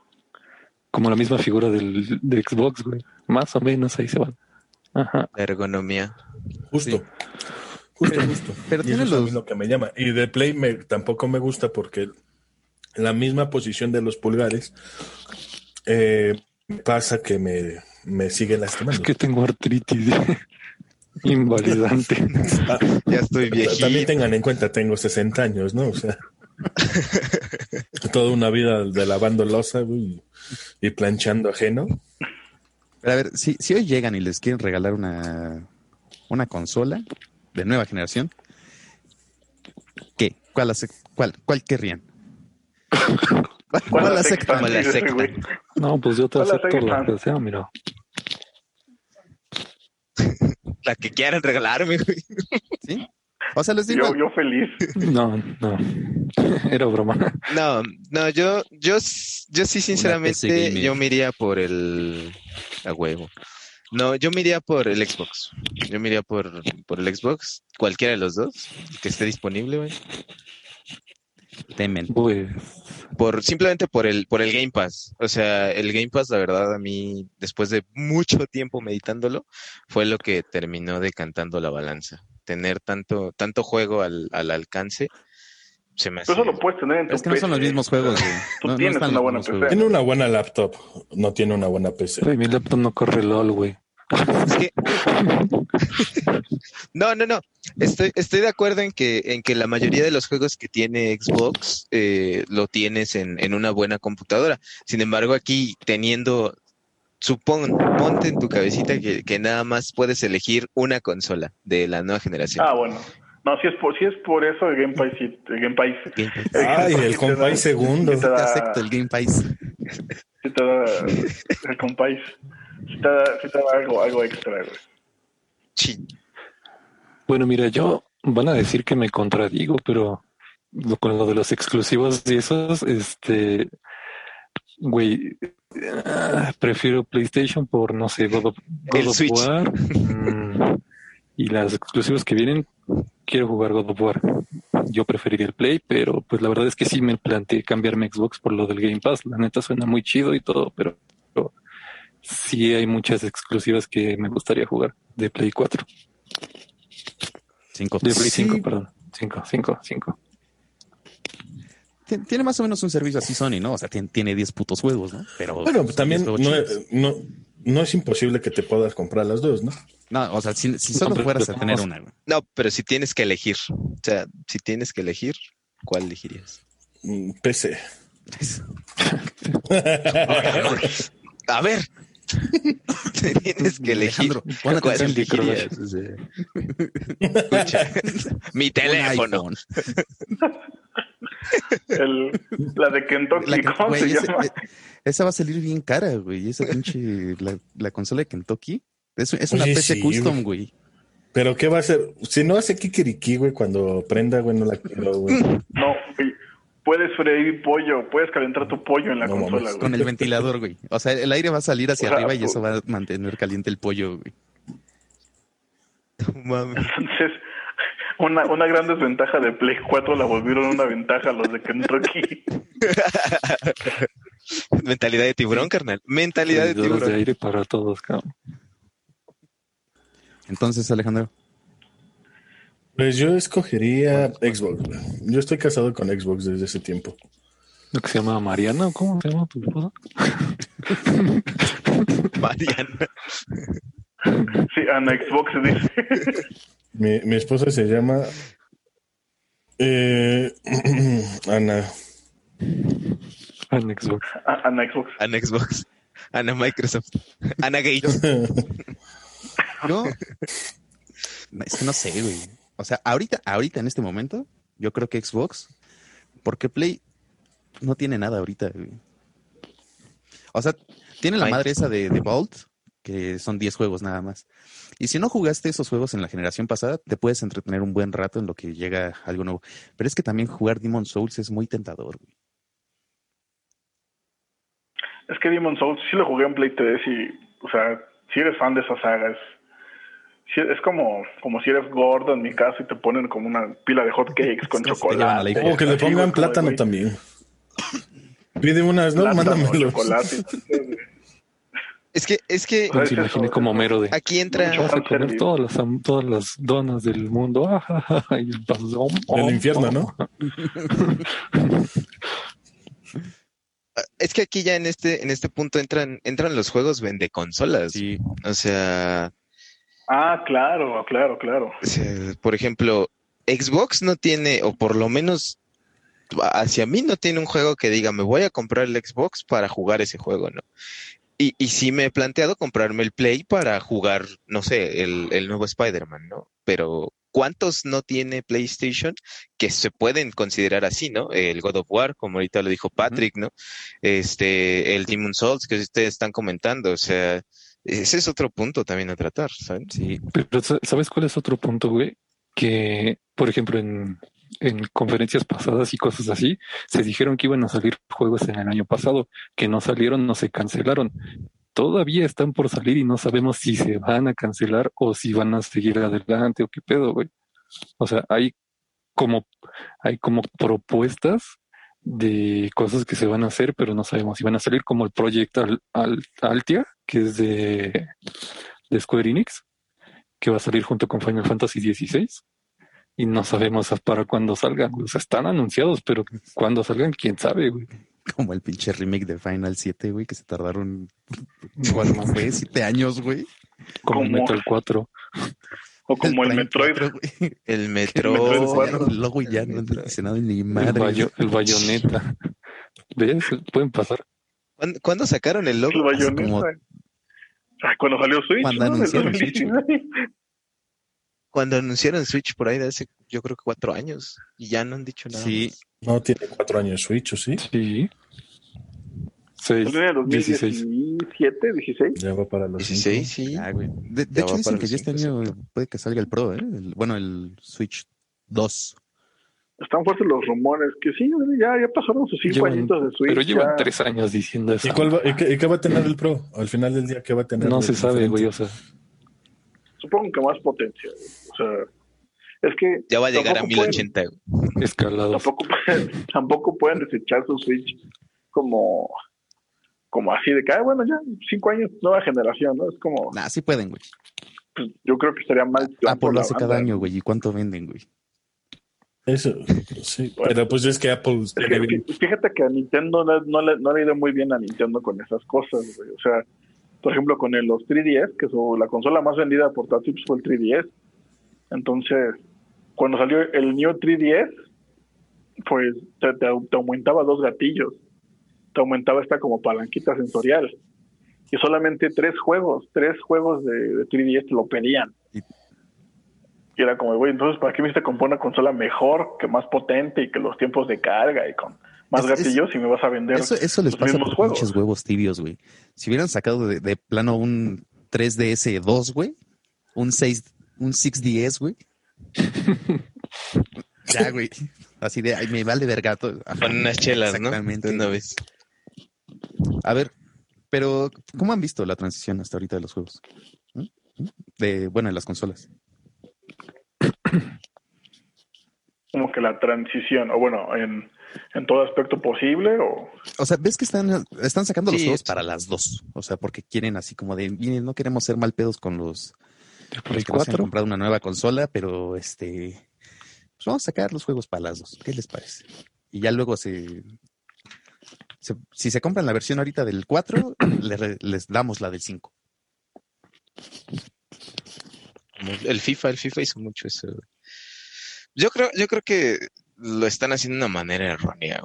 como la misma figura del, de Xbox, güey. Más o menos ahí se van. Ajá. La ergonomía. Justo. Justo, justo. pero y tiene eso es a mí los- lo que me llama. Y de Play me, tampoco me gusta porque la misma posición de los pulgares eh, pasa que me, me sigue Es lastimando. que tengo artritis invalidante. Ah, Ya estoy También viejito. tengan en cuenta, tengo 60 años, ¿no? O sea, toda una vida de lavando losa güey, y planchando ajeno. Pero a ver, si, si hoy llegan y les quieren regalar una, una consola de nueva generación, ¿qué? ¿Cuál, ace- cuál, cuál querrían? ¿Cuál, ¿Cuál la aceptan? ¿Cuál la. No, pues yo te acepto fan. que sea, mira. La que quieran regalarme, güey. ¿Sí? O sea, les Yo, digo, yo feliz. No, no. Era broma. No, no, yo, yo, yo sí, sinceramente, yo me iría por el a huevo. No, yo me iría por el Xbox. Yo me iría por, por el Xbox, cualquiera de los dos, que esté disponible, güey. temen. Por, simplemente por el, por el Game Pass. O sea, el Game Pass, la verdad, a mí, después de mucho tiempo meditándolo, fue lo que terminó decantando la balanza. Tener tanto, tanto juego al, al alcance, se me hace. Pero eso lo puedes tener en tu Es que no son los mismos juegos, güey. Tú No, no tienes están una buena PC. juegos. Tiene una buena laptop, no tiene una buena PC. mi laptop no corre LOL, güey. Es que- No, no, no. Estoy, estoy de acuerdo en que, en que la mayoría de los juegos que tiene Xbox eh, lo tienes en, en una buena computadora. Sin embargo, aquí teniendo, supón, ponte en tu cabecita que, que nada más puedes elegir una consola de la nueva generación. Ah, bueno. No, si es por, si es por eso, el Game Pass, sí- el Game Pass, Game Pass. Ay, el compay segundo. sí te da- Te acepto el Game Pass. sí te da, el Compay, sí te da, sí te da algo, algo extra, güey. Sí. Bueno, mira, yo van a decir que me contradigo, pero con lo de los exclusivos y esos, este, güey, ah, prefiero PlayStation por, no sé, God of, God El of Switch. War. mm, y las exclusivos que vienen, quiero jugar God of War. Yo preferiría el Play, pero pues la verdad es que sí me planteé cambiarme Xbox por lo del Game Pass. La neta suena muy chido y todo, pero, pero sí hay muchas exclusivas que me gustaría jugar de Play 4. Cinco. De Play Sí. 5, perdón. 5, 5, 5. Tien- Tiene más o menos un servicio así Sony, ¿no? O sea, tien- tiene 10 putos juegos, ¿no? Pero Bueno, son también 10 no, no, no es imposible que te puedas comprar las dos, ¿no? No, o sea, si, si solo pero- fueras a tener una, güey. No, pero si tienes que elegir, o sea, si tienes que elegir, ¿cuál elegirías? Mm, PC. A ver, tienes que elegir. ¿Cuál elegirías? Escucha, mi teléfono. El, la de Kentucky, La ¿cómo güey, se ese- llama? eh, esa va a salir bien cara, güey. Esa pinche, la, la consola de Kentucky. Es, es una Oye, PC sí, custom, güey. Pero ¿qué va a hacer? Si no hace kikiriki, güey, cuando prenda, güey, no la quiero, güey. No, güey. Puedes freír pollo, puedes calentar tu pollo en la No consola, güey. Con el ventilador, güey. O sea, el aire va a salir hacia O sea, arriba y eso va a mantener caliente el pollo, güey. No mames. Entonces, una, una gran desventaja de Play 4 la volvieron una ventaja los de Kentucky. Mentalidad de tiburón, carnal. Mentalidad de Servidores de tiburón. aire para todos, cabrón. Entonces, Alejandro, Pues yo escogería Xbox. Yo estoy casado con Xbox desde ese tiempo. Lo que se llama Mariana, ¿o ¿cómo se llama tu esposa? Mariana. Sí, Ana Xbox se dice. Mi, mi esposa se llama eh, Ana. En Xbox. A- Ana Xbox. Ana Xbox. Ana Microsoft. Ana Gates. yo. Es que no sé, güey. O sea, ahorita, ahorita en este momento, yo creo que Xbox, porque Play no tiene nada ahorita, güey. O sea, tiene la madre esa de, de Vault, que son 10 juegos nada más. Y si no jugaste esos juegos en la generación pasada, te puedes entretener un buen rato en lo que llega algo nuevo. Pero es que también jugar Demon Souls es muy tentador, güey. Es que Demon Souls sí lo jugué en Play 3 y, o sea, si eres fan de esas sagas, sí, es como, como si eres gordo en mi caso y te ponen como una pila de hot cakes con si chocolate. O que le pongan plátano también. Pide unas, ¿no? Mándamelo. chocolate. Es que, es que Me es eso, imaginé es como eso. mero de. aquí entra. Mucho Vas a comer fanservice. todas las, todas las donas del mundo. Y om, Del infierno. ¿no? Es que aquí ya en este, en este punto entran, entran los juegos vende consolas. Sí. O sea, Ah, claro, claro, claro. por ejemplo, Xbox no tiene, o por lo menos hacia mí no tiene un juego que diga, me voy a comprar el Xbox para jugar ese juego, ¿no? Y, y sí me he planteado comprarme el Play para jugar, no sé, el, el nuevo Spider-Man, ¿no? Pero ¿cuántos no tiene PlayStation que se pueden considerar así, ¿no? El God of War, como ahorita lo dijo Patrick, ¿no? Este, el Demon Souls que ustedes están comentando, o sea, ese es otro punto también a tratar, ¿saben? Sí. Pero sa- ¿sabes cuál es otro punto, güey? que, por ejemplo, en, en conferencias pasadas y cosas así, se dijeron que iban a salir juegos en el año pasado, que no salieron, no se cancelaron. Todavía están por salir y no sabemos si se van a cancelar o si van a seguir adelante o qué pedo, güey. O sea, hay como, hay como propuestas de cosas que se van a hacer, pero no sabemos si van a salir como el proyecto Al, Altia, que es de, de Square Enix, que va a salir junto con Final Fantasy XVI y no sabemos para cuándo salgan. O sea, están anunciados, pero cuándo salgan, quién sabe, güey. Como el pinche remake de Final 7, güey, que se tardaron ¿cuánto fue? ¿Siete años, güey? Como Metal 4. O como el, Metroid. el Metroid. El logo ya no dice nada ni madre. El, bayoneta. ¿Ves? Pueden pasar. ¿Cuándo, sacaron el logo? El bayoneta. Como... cuando salió Switch. Cuando anunciaron Switch cuando anunciaron Switch por ahí de hace, yo creo que cuatro años, y ya no han dicho nada. Sí. No tiene cuatro años Switch, ¿o sí? Sí. Seis, 2017, 16. Ya va para los 16, sí. Ah, güey. De, hecho, dicen que ya este año puede que salga el Pro, ¿eh? bueno, el Switch 2. Están fuertes los rumores que sí, ya, ya pasaron sus cinco añitos de Switch. Pero llevan tres años diciendo eso. ¿Y, cuál va, y, qué, y, qué, va a tener el Pro? Al final del día, ¿qué va a tener? No se sabe, güey, o sea supongo que más potencia. O sea, es que. Ya va a llegar a 1080. Escalado. Tampoco, pueden, tampoco pueden desechar su Switch como. Como así de que, ah, bueno, ya, cinco años, nueva generación, ¿no? Es como. Nah, sí pueden, güey. Pues, yo creo que estaría mal. Apple lo hace cada año, güey. ¿Y cuánto venden, güey? Eso, sí. pero pues es que Apple. fíjate que a Nintendo no, no, le, no le ha ido muy bien a Nintendo con esas cosas, güey. O sea, por ejemplo, con el, los 3DS, que es la consola más vendida portátil fue el 3DS. Entonces, cuando salió el New 3DS, pues te, aumentaba dos gatillos. Te aumentaba esta como palanquita sensorial. Y solamente tres juegos, tres juegos de, 3DS te lo pedían. Y era como, güey, entonces, ¿para qué me comprar una consola mejor, que más potente y que los tiempos de carga y con más gatillos y me vas a vender. Eso, eso les pasa por muchos huevos tibios, güey. Si hubieran sacado de, plano un 3DS 2, güey, un 6, un 6DS, güey. ya, güey. Así de, ay, me vale vergato. Con unas chelas, ¿no? Exactamente. Una vez. A ver, pero ¿cómo han visto la transición hasta ahorita de los juegos? ¿Mm? ¿Mm? De, bueno, en las consolas. Como que la transición, o bueno, en en todo aspecto posible o o sea ves que están están sacando los juegos para las dos o sea porque quieren así como de no queremos ser mal pedos con los, los que han comprado una nueva consola pero este pues vamos a sacar los juegos dos. Qué les parece y ya luego se, si se compran la versión ahorita del 4 les, damos la del 5 el FIFA el FIFA hizo mucho eso. Yo creo yo creo que lo están haciendo de una manera errónea,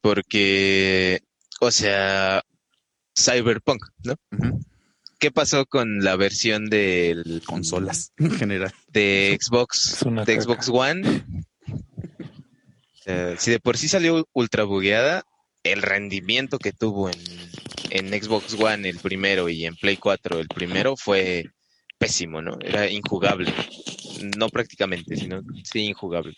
porque, o sea, Cyberpunk, ¿no? ¿Qué pasó con la versión de consolas en general? De Xbox, de Xbox One. si de por sí salió ultra bugueada, el rendimiento que tuvo en, en Xbox One el primero y en Play 4 el primero fue pésimo, ¿no? Era injugable. No prácticamente, sino sí injugable.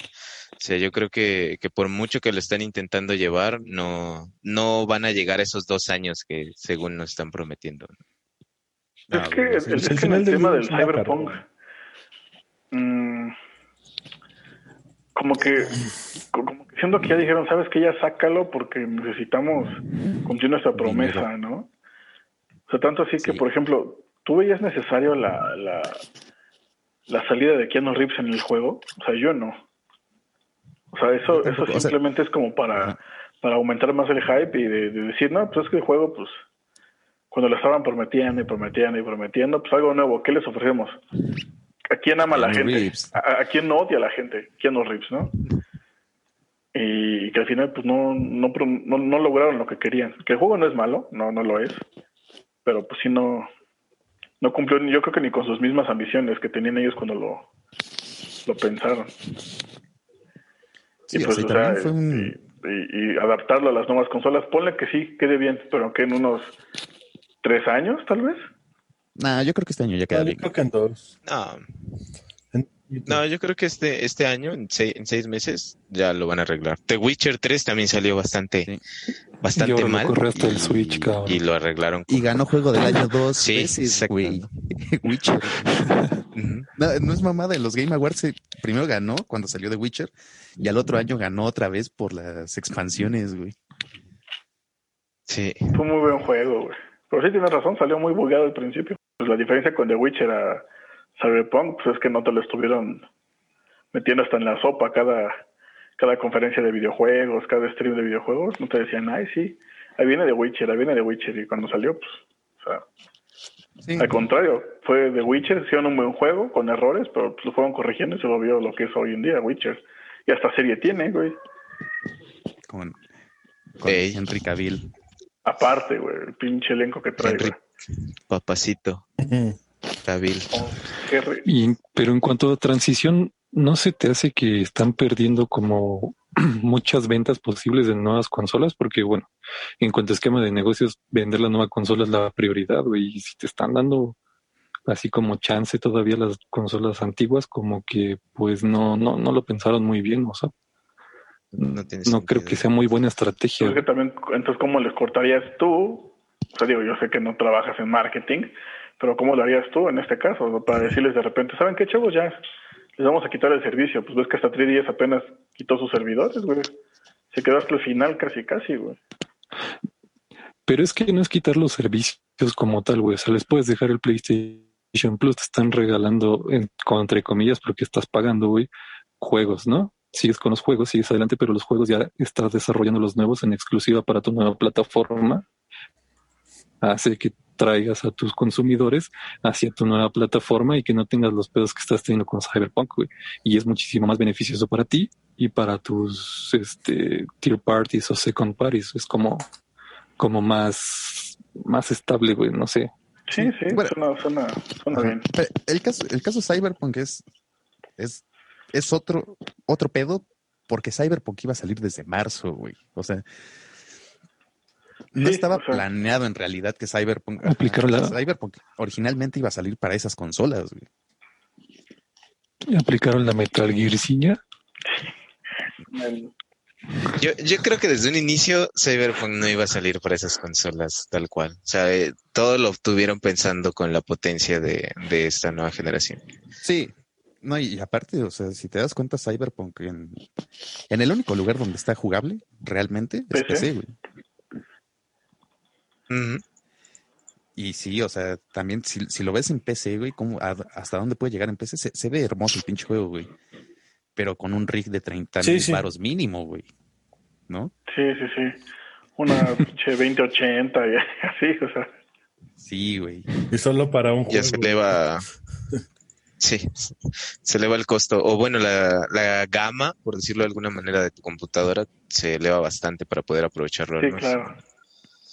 O sea, yo creo que, que por mucho que lo están intentando llevar, no, no van a llegar a esos dos años que según nos están prometiendo. Es ah, que, el, tema del cyberpunk, mm, como que como que siendo que ya dijeron, sabes que ya sácalo porque necesitamos cumplir nuestra promesa, ¿no? O sea, tanto así que, por ejemplo, ¿tú veías necesario la, la, la salida de Keanu Reeves en el juego? O sea, yo no. O sea, eso, eso simplemente es como para, para aumentar más el hype y de, decir, no, pues es que el juego, pues, cuando lo estaban prometiendo y prometiendo y prometiendo, pues algo nuevo, ¿qué les ofrecemos? ¿A quién ama la gente? ¿A, quién no odia a la gente? ¿Quién no Reeves, no? Y que al final, pues, no, no, no, lograron lo que querían. Que el juego no es malo, no, no lo es, pero pues sí no, no cumplió, yo creo que ni con sus mismas ambiciones que tenían ellos cuando lo, lo pensaron y, pues, y, adaptarlo a las nuevas consolas, ponle que sí, quede bien, pero que en unos tres años, tal vez. Nah, yo creo que este año ya queda bien. Yo creo que en dos. No. No, yo creo que este, este año, en seis, en seis meses, ya lo van a arreglar. The Witcher 3 también salió bastante, Sí. bastante Y mal. hasta el y- Switch, cabrón. Y lo arreglaron. Y ganó juego del año dos Sí, veces, exacto. güey. Witcher. No, no es mamada, en los Game Awards eh, primero ganó cuando salió The Witcher y al otro año ganó otra vez por las expansiones, güey. Sí. Fue muy buen juego, güey. Pero sí tienes razón, salió muy bugueado al principio. Pues la diferencia con The Witcher a Cyberpunk, pues es que no te lo estuvieron metiendo hasta en la sopa cada, cada conferencia de videojuegos, cada stream de videojuegos. No te decían, ay, sí, ahí viene The Witcher, ahí viene The Witcher. Y cuando salió, pues, o sea, Sí. al contrario, fue The Witcher, hicieron un buen juego con errores, pero pues, lo fueron corrigiendo y se volvió lo que es hoy en día Witcher. Y hasta serie tiene, güey. Con, con Ey. Henry Cavill. Aparte, güey, el pinche elenco que trae, Henry. Papacito. Oh, re- Y, pero en cuanto a transición, ¿no se te hace que están perdiendo como muchas ventas posibles de nuevas consolas? Porque, bueno, en cuanto a esquema de negocios, vender la nueva consola es la prioridad, güey. Y si te están dando así como chance todavía las consolas antiguas, como que pues no, no, no lo pensaron muy bien, o sea, No, tiene no creo que sea muy buena estrategia. Es que también, entonces, ¿cómo les cortarías tú? O sea, digo, yo sé que no trabajas en marketing, pero ¿cómo lo harías tú en este caso? ¿no? Para decirles de repente, ¿saben qué, chavos? Ya les vamos a quitar el servicio. Pues ves que hasta 3 días apenas quitó sus servidores, güey. Se quedó hasta el final casi, casi, güey. Pero es que no es quitar los servicios como tal, güey. O sea, les puedes dejar el PlayStation Plus, te están regalando, entre comillas, porque estás pagando, güey, juegos, ¿no? Sigues con los juegos, sigues adelante, pero los juegos ya estás desarrollando los nuevos en exclusiva para tu nueva plataforma. Hace que traigas a tus consumidores hacia tu nueva plataforma y que no tengas los pedos que estás teniendo con Cyberpunk, güey. Y es muchísimo más beneficioso para ti y para tus este, tier parties o second parties. Es como, como más, más estable, güey, no sé. Sí, sí, Bueno. suena, suena, suena bien. El caso, el caso Cyberpunk es, es, es otro, otro pedo porque Cyberpunk iba a salir desde marzo, güey. O sea, no Sí, estaba o sea. planeado en realidad que Cyberpunk, Aplicaron la- Cyberpunk originalmente iba a salir para esas consolas, güey. Aplicaron la Metal Gearciña. Yo, yo creo que desde un inicio Cyberpunk no iba a salir para esas consolas tal cual. O sea, eh, todo lo tuvieron pensando con la potencia de, de esta nueva generación. Sí. No, y aparte, o sea, si te das cuenta, Cyberpunk en, en el único lugar donde está jugable realmente es PC. Güey. Y sí, o sea, también si, si lo ves en PC, güey, ¿cómo, a- ¿hasta dónde puede llegar en PC? Se, se ve hermoso el pinche juego, güey. Pero con un rig de 30 Sí, mil sí. varos mínimo, güey. ¿No? Sí, sí, sí. Una pinche 2080 y así, o sea. Sí, güey. Y solo para un Ya juego. se eleva. Sí, se eleva el costo. O bueno, la, la gama, por decirlo de alguna manera, de tu computadora se eleva bastante para poder aprovecharlo. Sí, claro.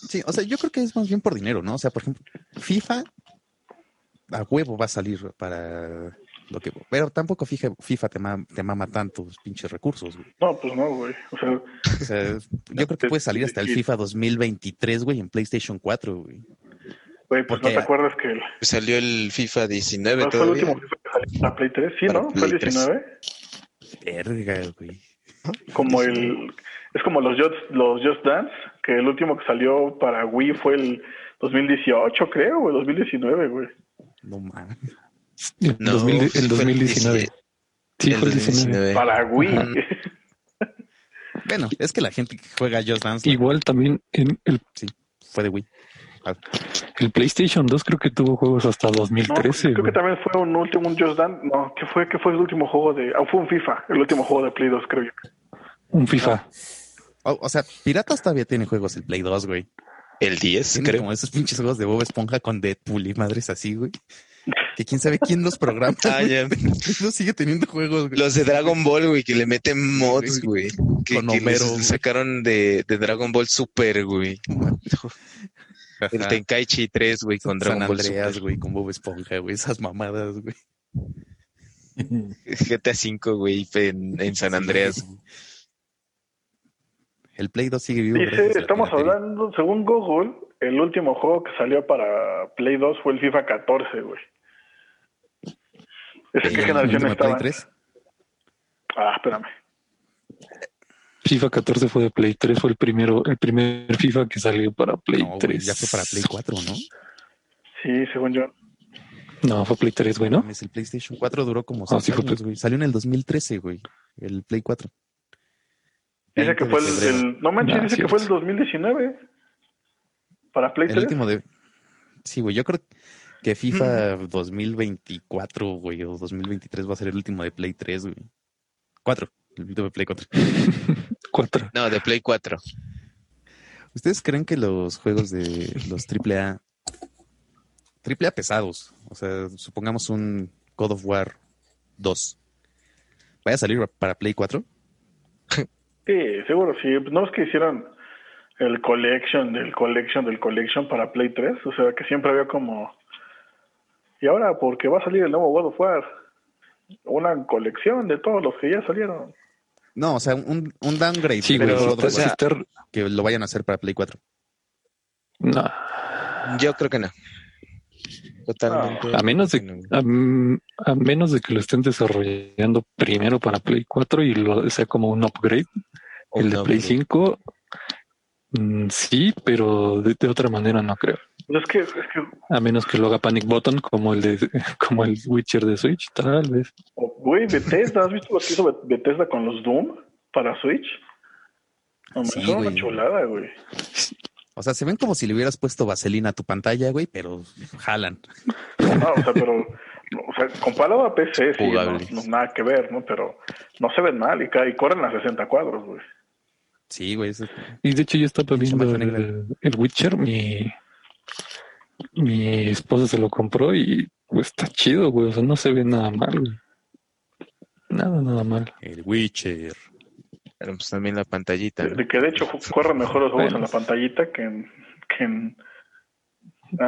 Sí, o sea, yo creo que es más bien por dinero, ¿no? O sea, por ejemplo, FIFA a huevo va a salir para lo que... Pero tampoco FIFA, FIFA te, ma- te mama tantos pinches recursos, güey. No, pues no, güey. O sea, O sea, yo creo que puede salir hasta el FIFA 2023, güey, en PlayStation 4, güey. güey, pues Porque- no te acuerdas que el, Salió el FIFA 19 ¿cuál fue el último FIFA para Play 3? Sí, ¿no? ¿Fue el Play 3. 19? Verga, güey. Como el. Es como los Just, los Just Dance, que el último que salió para Wii fue el 2018, creo, o el 2019, güey. No mames. El, No, 2000 el fue el 2019. 17. Sí, El fue el 19. 2019. Para Wii. Bueno, es que la gente que juega Just Dance la- Igual también en el, fue de Wii. El PlayStation 2 creo que tuvo juegos hasta No, 2013. creo que también fue un último, un Just Dance. No, ¿qué fue? ¿Qué fue el último juego de.? Ah, fue un FIFA, el último juego de Play 2, creo yo. Un FIFA. O, o sea, Piratas todavía tiene juegos el Play 2, güey. El 10, Tiene creo. como esos pinches juegos de Bob Esponja con Deadpool y madres así, güey. Que quién sabe quién los programa. Ah, ya. No sigue teniendo juegos, güey. Los de Dragon Ball, güey, que le meten mods, güey. Que, Con que Homero, güey. sacaron de, de Dragon Ball Super, güey. El. Tenkaichi 3, güey, con San Dragon Ball Andreas, güey, con Bob Esponja, güey. Esas mamadas, güey. GTA 5, güey, en, en San Andreas. El Play 2 sigue vivo. Dice, estamos hablando, según Google, el último juego que salió para Play 2 fue el FIFA 14, güey. ¿Esa ¿Y qué el generación de Play estaba? 3? Ah, espérame. FIFA 14 fue de Play 3, fue el primero, el primer FIFA que salió para Play No, güey, 3. ya fue para Play 4, ¿no? Sí, según yo. No, fue Play 3, güey, ¿no? Mames, el PlayStation 4 duró como Ah, 6 sí fue años, güey. Salió en el 2013, güey. El Play 4. Dice 20 que fue el, No manches, Ah, dice que fue el 2019. Para Play El 3. último de. Sí, güey. Yo creo que FIFA 2024, güey, o 2023 va a ser el último de Play 3, güey. 4. De Play 4. 4. No, de Play 4. ¿Ustedes creen que los juegos de los AAA, AAA pesados, o sea, supongamos un God of War 2, vaya a salir para Play 4? Sí, seguro, sí. No es que hicieran el collection del collection del collection para Play 3. O sea, que siempre había como... Y ahora, porque va a salir el nuevo God of War. Una colección de todos los que ya salieron. No, o sea, un, un downgrade Sí, War, sí está- que lo vayan a hacer para Play 4. no, Yo creo que no. Totalmente. a menos de no. a, menos de que lo estén desarrollando primero para Play 4 y lo sea como un upgrade, el de No, Play pero- 5 mm, sí, pero de, de otra manera no creo. Es que, es que A menos que lo haga Panic Button como el de como el Witcher de Switch, tal vez. Güey, Bethesda, ¿has visto lo que hizo Bet- Bethesda con los Doom para Switch? No, Sí, son una güey. chulada, güey. O sea, se ven como si le hubieras puesto vaselina a tu pantalla, güey, pero jalan. No, o sea, pero, o sea, comparado a PC, sí, no, nada que ver, ¿no? Pero no se ven mal y, y corren a 60 cuadros, güey. Sí, güey. eso- Y de hecho yo estaba viendo el, el Witcher, mi, mi esposa se lo compró y pues, está chido, güey. O sea, no se ve nada mal, güey. Nada, nada mal. El Witcher. Pero pues también la pantallita. De, ¿no? de que de hecho corren mejor los juegos Bueno. en la pantallita que en... Que en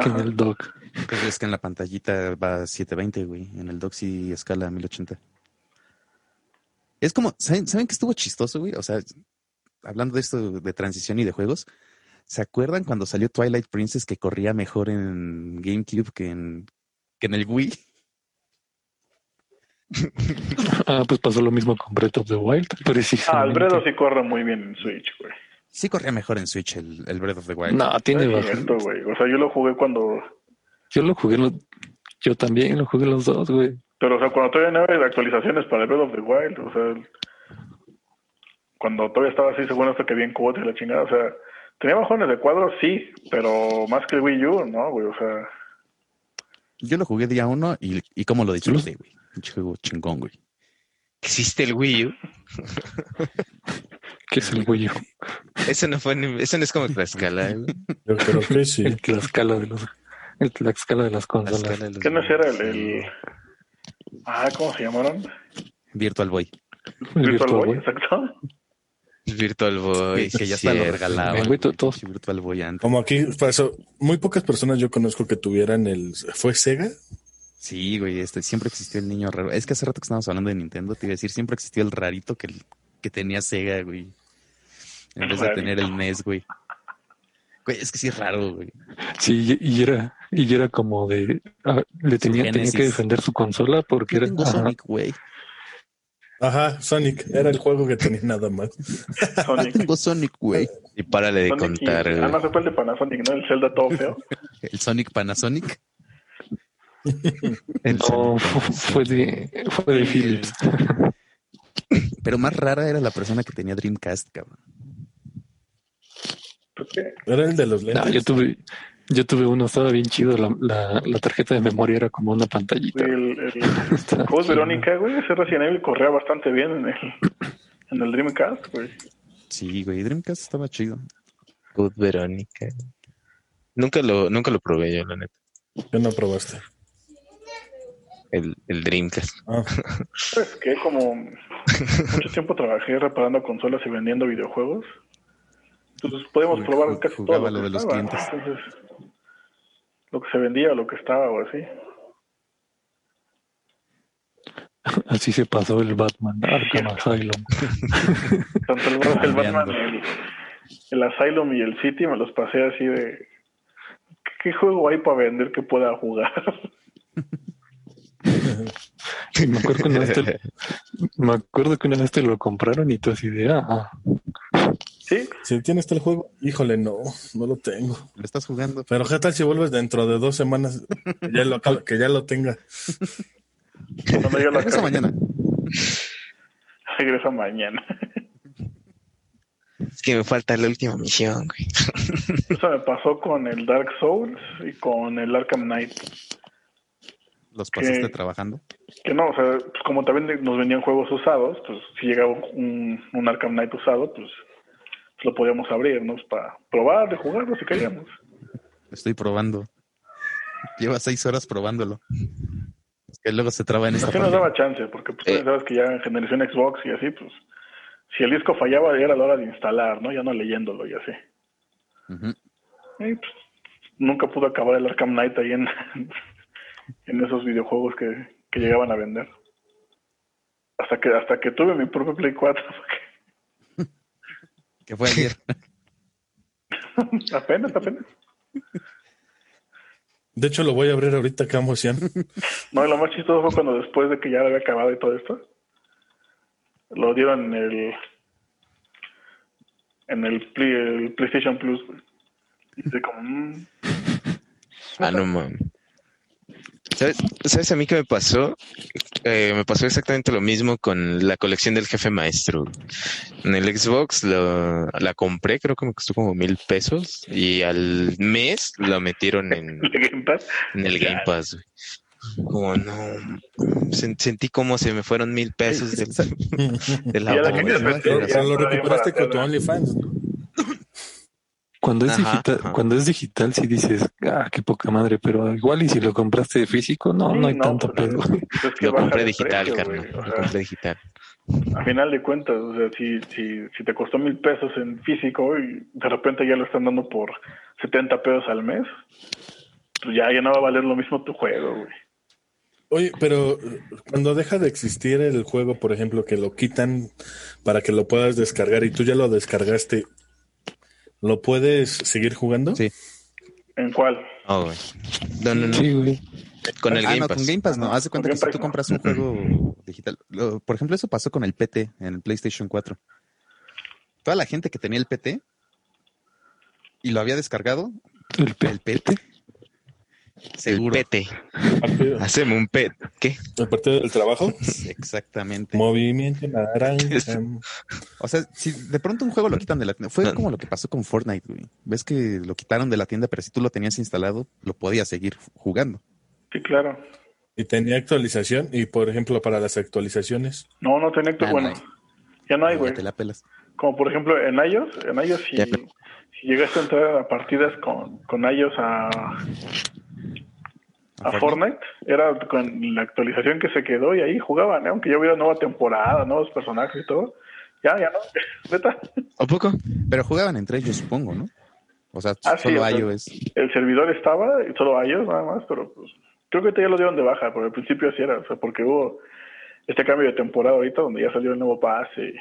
Que en el dock. Pues es que en la pantallita va a 720, güey. En el dock sí escala a 1080. Es como, ¿saben, ¿saben qué estuvo chistoso, güey? O sea, hablando de esto de transición y de juegos, ¿se acuerdan cuando salió Twilight Princess que corría mejor en GameCube que en, que en el Wii? Ah, pues pasó lo mismo con Breath of the Wild, Ah, el precisamente. Bredo sí corre muy bien en Switch, güey. Sí corría mejor en Switch el, el Breath of the Wild. No, tiene cierto, güey. O sea, yo lo jugué cuando... Yo lo jugué, los- yo también lo jugué los dos, güey. Pero, o sea, cuando todavía no había actualizaciones para el Breath of the Wild, o sea... Cuando todavía estaba así, según esto que bien cuota y la chingada, o sea... Tenía bajones de cuadros, sí, pero más que el Wii U, ¿no, güey? O sea... Yo lo jugué día uno y, y cómo lo disfruté, güey. Juego chingón, güey. ¿Existe el Wii U? Que es el Wii U. Eso no fue, ni- eso no es como Tlaxcala, ¿eh? güey. Yo creo que sí. El Tlaxcala de los, el Tlaxcala de las consolas. De los- ¿Qué no era el, el... Ah, ¿cómo se llamaron? Virtual Boy. El Virtual Virtual Boy, Boy. exacto. Virtual Boy. que ya hasta lo regalaban. Güey, todos- Virtual Boy antes. Como aquí pasó, muy pocas personas yo conozco que tuvieran el. ¿Fue Sega? Sí, güey, este, siempre existió el niño raro. Es que hace rato que estábamos hablando de Nintendo, te iba a decir, siempre existió el rarito que, que tenía Sega, güey. En vez de tener el NES, güey. Güey, es que sí es raro, güey. Sí, y era, y era como de, ah, le tenía, tenía que defender su consola porque Yo era, Sonic, güey. Ajá, Sonic. Era el juego que tenía nada más. Sonic. Tengo Sonic, güey. Y párale de Sonic y- contar, Ah, no se fue el de Panasonic, ¿no? El Zelda todo feo. El Sonic Panasonic. El no, Sonic. fue de, fue de Philips. Pero más rara era la persona que tenía Dreamcast, cabrón. ¿Por qué? Era el de los No, lentes. yo tuve, yo tuve uno, estaba bien chido, la, la, la tarjeta de memoria era como una pantallita. El, Code. Verónica, güey, ese Resident Evil corría bastante bien en el, en el Dreamcast, güey. Sí, güey, Dreamcast estaba chido. Good Verónica. Nunca lo, nunca lo probé yo, la neta. ¿Qué no probaste? El, el Dreamcast. Ah, Es que como mucho tiempo trabajé reparando consolas y vendiendo videojuegos, entonces podemos probar casi todo lo que de los estaba, ¿no? clientes. Entonces, lo que se vendía o lo que estaba o así. Así se pasó el Batman Arkham Asylum. Tanto el, el Batman, el, el Asylum y el City me los pasé así de... ¿Qué juego hay para vender que pueda jugar? me, acuerdo que una vez te, me acuerdo que una vez te lo compraron y tú así de, ah, ¿Sí? Si tienes el juego, híjole, no, no lo tengo. Lo estás jugando. Pero qué tal si vuelves dentro de dos semanas, que ya lo, que ya lo tenga. Regresa mañana. Regresa mañana. Es que me falta la última misión, güey. Eso me pasó con el Dark Souls y con el Arkham Knight. Los pasaste trabajando. Que no, o sea, pues como también nos vendían juegos usados, pues si llegaba un, un Arkham Knight usado, pues, pues lo podíamos abrir, ¿no? Pues, para probar, de jugarlo si queríamos. Estoy probando. Lleva seis horas probándolo. Es que luego se traba en esta Así nos parte. daba chance, porque pues Eh. sabes que ya en generación Xbox y así, pues si el disco fallaba ya era la hora de instalar, ¿no? Ya no leyéndolo y así. Y, pues, nunca pudo acabar el Arkham Knight ahí en, en esos videojuegos que, que llegaban a vender. Hasta que hasta que tuve mi propio Play 4, porque Que fue ayer. apenas, apenas. De hecho, lo voy a abrir ahorita, qué emoción. No, y lo más chistoso fue cuando después de que ya había acabado y todo esto, lo dieron en el en el, Play- el PlayStation Plus. güey. Y así como, mm, Ah, no mames. ¿Sabes, ¿Sabes a mí qué me pasó? Eh, me pasó exactamente lo mismo con la colección del jefe maestro. En el Xbox lo- la compré, creo que me costó como mil pesos y al mes lo metieron en, el Game Pass. en el Game Pass. güey. Como no, sen- sentí como se me fueron mil pesos del, de la la recuperaste con tu. OnlyFans. Cuando es Ajá, digital, ajá. cuando es digital sí dices, ah, qué poca madre, pero igual y si lo compraste físico, no, Sí, no hay no, tanto pues, pedo. pues, es que Lo compré de digital, precio, carnal. Lo sea, compré digital. a final de cuentas, o sea, si, si, si te costó mil pesos en físico y de repente ya lo están dando por 70 pesos al mes, pues ya, ya no va a valer lo mismo tu juego, güey. Oye, pero cuando deja de existir el juego, por ejemplo, que lo quitan para que lo puedas descargar y tú ya lo descargaste, ¿lo puedes seguir jugando? Sí. ¿En cuál? Oh, güey. No, no, no. Sí, güey. Con el ah, Game no, Pass. con Game Pass no. Ah, Haz de cuenta que Game si tú no. compras un juego digital, lo- por ejemplo, eso pasó con el PT en el PlayStation 4. Toda la gente que tenía el PT y lo había descargado, el PT, El seguro. pete. Hacemos un pet. ¿Qué? aparte del trabajo, Exactamente. movimiento naranja. O sea, si de pronto un juego lo quitan de la tienda, fue No. como lo que pasó con Fortnite, güey. Ves que lo quitaron de la tienda, pero si tú lo tenías instalado, lo podías seguir jugando. Sí, claro. Y tenía actualización y, por ejemplo, para las actualizaciones. No, no tenía que, Ah, bueno, no ya no hay, Ya güey. te la pelas. Como por ejemplo en iOS, en iOS si llegaste a entrar a partidas con, con iOS a, a Fortnite, era con la actualización que se quedó y ahí jugaban, ¿eh? aunque ya hubiera nueva temporada, nuevos personajes y todo. Ya, ya no, neta. ¿A poco? Pero jugaban entre ellos, supongo, ¿no? O sea, Ah, sí, solo sea, iOS. El servidor estaba, solo iOS nada más, pero pues creo que ya lo dieron de baja, pero al principio así era, o sea, porque hubo este cambio de temporada ahorita donde ya salió el nuevo pase.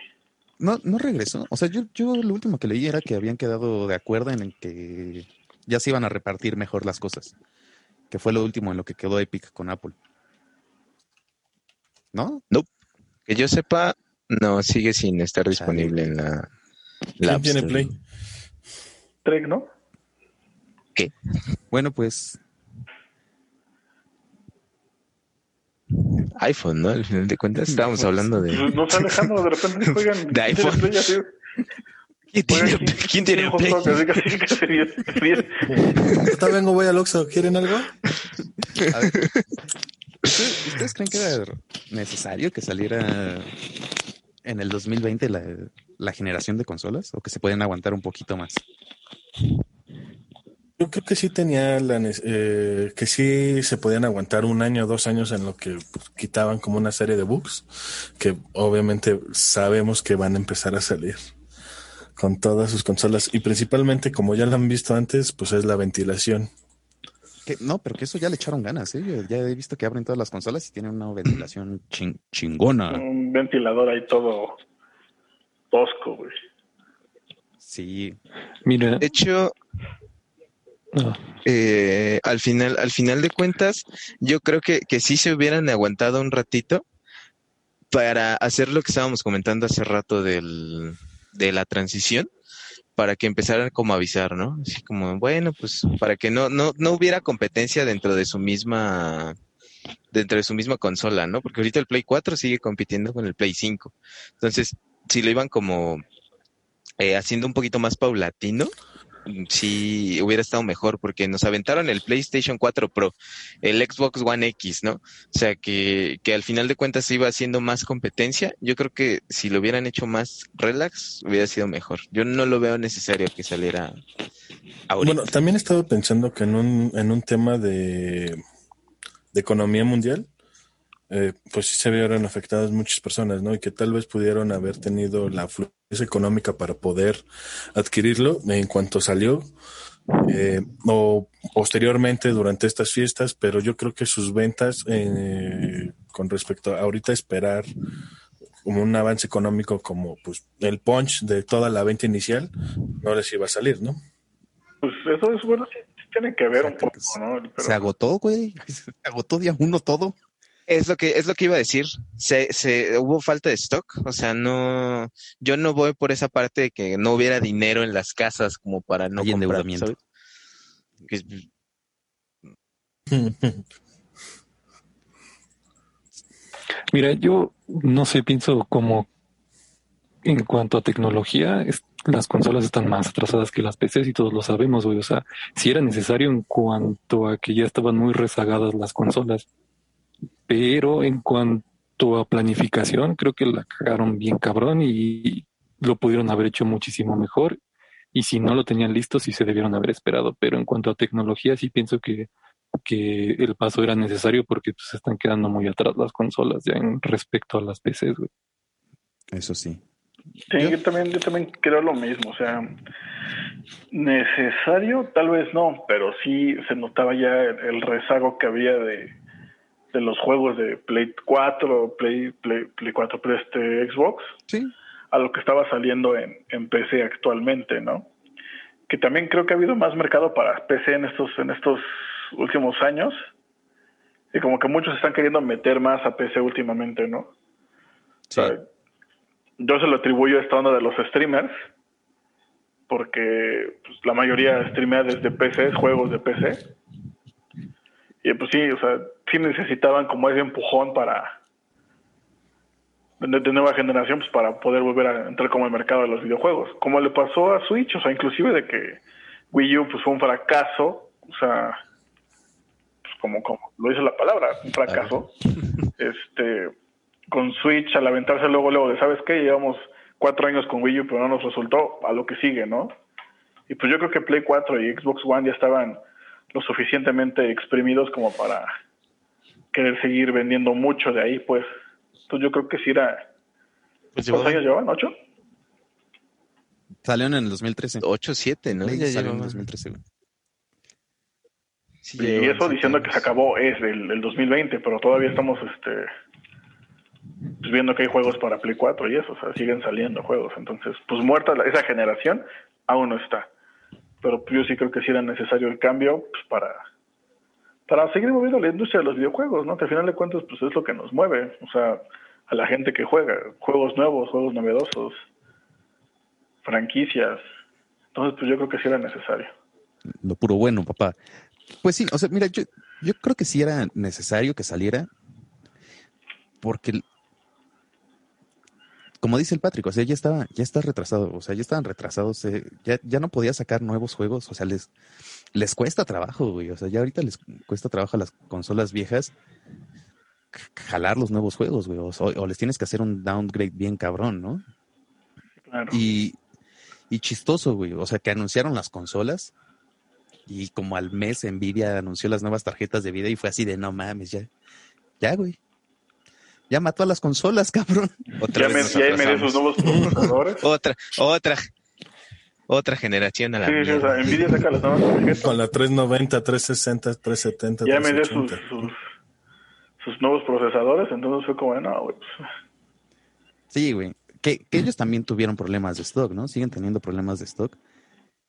No, no regresó. O sea, yo, yo lo último que leí era que habían quedado de acuerdo en el que ya se iban a repartir mejor las cosas. Que fue lo último en lo que quedó Epic con Apple. ¿No? Que yo sepa, no, sigue sin estar disponible en la, la ¿Quién tiene. Play? Trek, ¿no? Bueno, pues iPhone, ¿no? Al final de cuentas, estábamos Pues, hablando de. Pues, no está alejando, de repente juegan. De iPhone. ¿Quién tiene, quince- ¿quién tiene Play? vengo, voy al Oxxo. ¿Quieren algo? A ver, ¿ustedes, ustedes creen que era necesario que saliera en el 2020 la, la generación de consolas o que se pueden aguantar un poquito más? Yo creo que sí tenía la eh, que sí se podían aguantar un año o dos años en lo que pues, quitaban como una serie de bugs que obviamente sabemos que van a empezar a salir con todas sus consolas y principalmente como ya lo han visto antes pues es la ventilación Que, no, pero que eso ya le echaron ganas, ¿eh? Yo ya he visto que abren todas las consolas y tienen una ventilación chin- chingona. Un ventilador ahí todo tosco, güey. Sí, Mira, De hecho, Ah, eh, al final, al final de cuentas, yo creo que, que sí se hubieran aguantado un ratito para hacer lo que estábamos comentando hace rato del, de la transición, para que empezaran como a avisar, ¿no? Así como, bueno, pues para que no, no, no hubiera competencia dentro de su misma, dentro de su misma consola, ¿no? Porque ahorita el Play 4 sigue compitiendo con el Play 5. Entonces, si lo iban como eh, haciendo un poquito más paulatino, sí hubiera estado mejor porque nos aventaron el PlayStation 4 Pro, el Xbox One X, ¿no? O sea, que, que al final de cuentas iba haciendo más competencia. Yo creo que si lo hubieran hecho más relax, hubiera sido mejor. Yo no lo veo necesario que saliera ahorita. Bueno, también he estado pensando que en un, en un tema de, de economía mundial, eh, pues sí se vieron afectadas muchas personas, ¿no? Y que tal vez pudieron haber tenido la fluidez económica para poder adquirirlo en cuanto salió eh, o posteriormente durante estas fiestas, pero yo creo que sus ventas eh, con respecto a ahorita esperar como un avance económico como pues el punch de toda la venta inicial no les iba a salir, ¿no? Pues eso es bueno, tiene que ver un poco, ¿no? Pero- Se agotó, güey. Se agotó día uno todo. Es lo que, es lo que iba a decir. Se, se, hubo falta de stock. O sea, no, yo no voy por esa parte de que no hubiera dinero en las casas como para no Hay comprar, Mira, yo no sé, pienso como en cuanto a tecnología, es- las consolas están más atrasadas que las PCs y todos lo sabemos, güey. O sea, si era necesario en cuanto a que ya estaban muy rezagadas las consolas, pero en cuanto a planificación, creo que la cagaron bien cabrón y lo pudieron haber hecho muchísimo mejor. Y si no lo tenían listo, sí se debieron haber esperado. Pero en cuanto a tecnología, sí pienso que que el paso era necesario porque pues, se están quedando muy atrás las consolas ya en respecto a las PCs, güey. Eso sí. Sí, yo también, yo también creo lo mismo. O sea, necesario, tal vez no, pero sí se notaba ya el, el rezago que había de, de los juegos de Play 4, Play, Play, Play 4, Play, este, Xbox, Sí. a lo que estaba saliendo en, en PC actualmente, ¿no? Que también creo que ha habido más mercado para PC en estos, en estos últimos años. Y como que muchos están queriendo meter más a PC últimamente, ¿no? Sí. O sea, yo se lo atribuyo a esta onda de los streamers, porque pues, la mayoría streamea desde PC, juegos de PC. Y pues sí, o sea, sí necesitaban como ese empujón para de, de nueva generación, pues para poder volver a entrar como al mercado de los videojuegos. Como le pasó a Switch, o sea, inclusive de que Wii U pues fue un fracaso, o sea, pues, como, como lo dice la palabra, un fracaso. Este, con Switch al aventarse luego, luego de, ¿sabes qué? Llevamos cuatro años con Wii U, pero no nos resultó a lo que sigue, ¿no? Y pues yo creo que Play 4 y Xbox One ya estaban lo suficientemente exprimidos como para querer seguir vendiendo mucho de ahí, pues. Entonces yo creo que sí era... pues ¿Cuántos años llevaban? ¿Ocho? Salieron en el 2013. 8, 7, ¿no? Play Ya salió en llevaba- 2013, güey. sí, Y eso diciendo que se acabó es el, el 2020, pero todavía estamos este pues, viendo que hay juegos para Play 4 y eso, o sea, siguen saliendo juegos. Entonces, pues muerta la- esa generación, aún no está. Pero yo sí creo que sí era necesario el cambio pues, para, para seguir moviendo la industria de los videojuegos, ¿no? Que al final de cuentas pues es lo que nos mueve, o sea, a la gente que juega, juegos nuevos, juegos novedosos, franquicias. Entonces, pues yo creo que sí era necesario. Lo puro bueno, papá. Pues sí, o sea, mira, yo, yo creo que sí era necesario que saliera porque, como dice el Patrick, o sea, ya estaba, ya está retrasado, o sea, ya estaban retrasados, eh, ya, ya no podía sacar nuevos juegos, o sea, les, les cuesta trabajo, güey, o sea, ya ahorita les cuesta trabajo a las consolas viejas jalar los nuevos juegos, güey, o, o les tienes que hacer un downgrade bien cabrón, ¿no? Claro. Y, y chistoso, güey. O sea, que anunciaron las consolas y como al mes Nvidia anunció las nuevas tarjetas de video y fue así de no mames, ya, ya, güey. Ya mató a las consolas, cabrón. Otra ya vez me, ya me nuevos procesadores. Otra, otra, otra generación a la Sí, sí, o sea, Nvidia saca las nuevas tarjetas. Con la 390, 360, 370, Ya me sus, 380. sus, sus nuevos procesadores, entonces fue como, no, güey, pues, Sí, güey. Que, que ellos también tuvieron problemas de stock, ¿no? Siguen teniendo problemas de stock.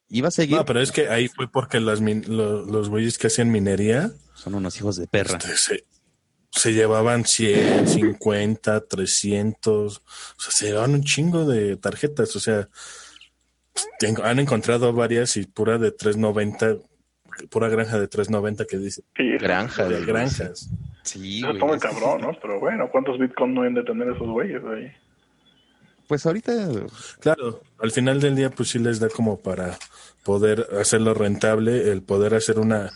Iba a seguir. No, pero es que ahí fue porque las min- lo- los güeyes que hacían minería Son unos hijos de perra. este, se, se llevaban 100, 50, 300. O sea, se llevaban un chingo de tarjetas. O sea, han encontrado varias y pura de 390, pura granja de 390 que dice Sí, Granja de granjas. Sí, güey. que cabrón. ¿no? Pero bueno, ¿cuántos bitcoins no deben de tener esos güeyes ahí? Pues ahorita, Claro, al final del día, pues sí les da como para poder hacerlo rentable, el poder hacer una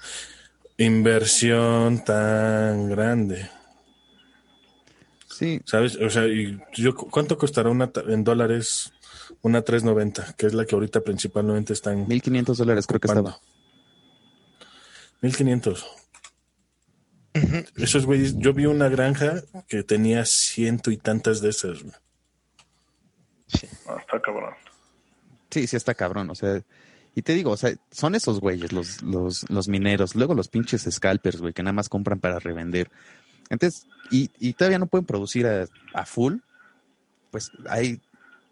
inversión tan grande, sí, ¿sabes? O sea, y yo, ¿cuánto costará una ta- en dólares una 390, que es la que ahorita principalmente están 1500 dólares creo que estaba. 1500. Esos güeyes, yo vi una granja que tenía ciento y tantas de esas. güey. Ah, está cabrón. Sí, sí está cabrón, o sea, y te digo, o sea, son esos güeyes, los, los, los mineros, luego los pinches scalpers, güey, que nada más compran para revender. Entonces, y, y todavía no pueden producir a, a full, pues ahí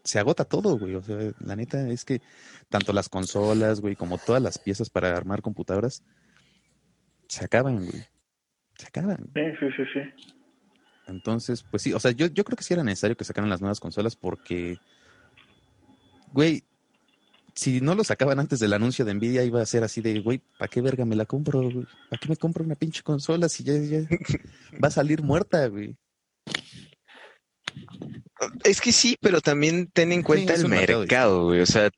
se agota todo, güey. O sea, la neta es que tanto las consolas, güey, como todas las piezas para armar computadoras, se acaban, güey. Se acaban. Sí, sí, sí, sí. Entonces, pues sí, o sea, yo, yo creo que sí era necesario que sacaran las nuevas consolas porque, güey, si no lo sacaban antes del anuncio de Nvidia iba a ser así de, güey, ¿para qué verga me la compro? güey? ¿Para qué me compro una pinche consola si ya, ya va a salir muerta, güey? Es que sí, pero también ten en cuenta el mercado mercado, güey. O sea,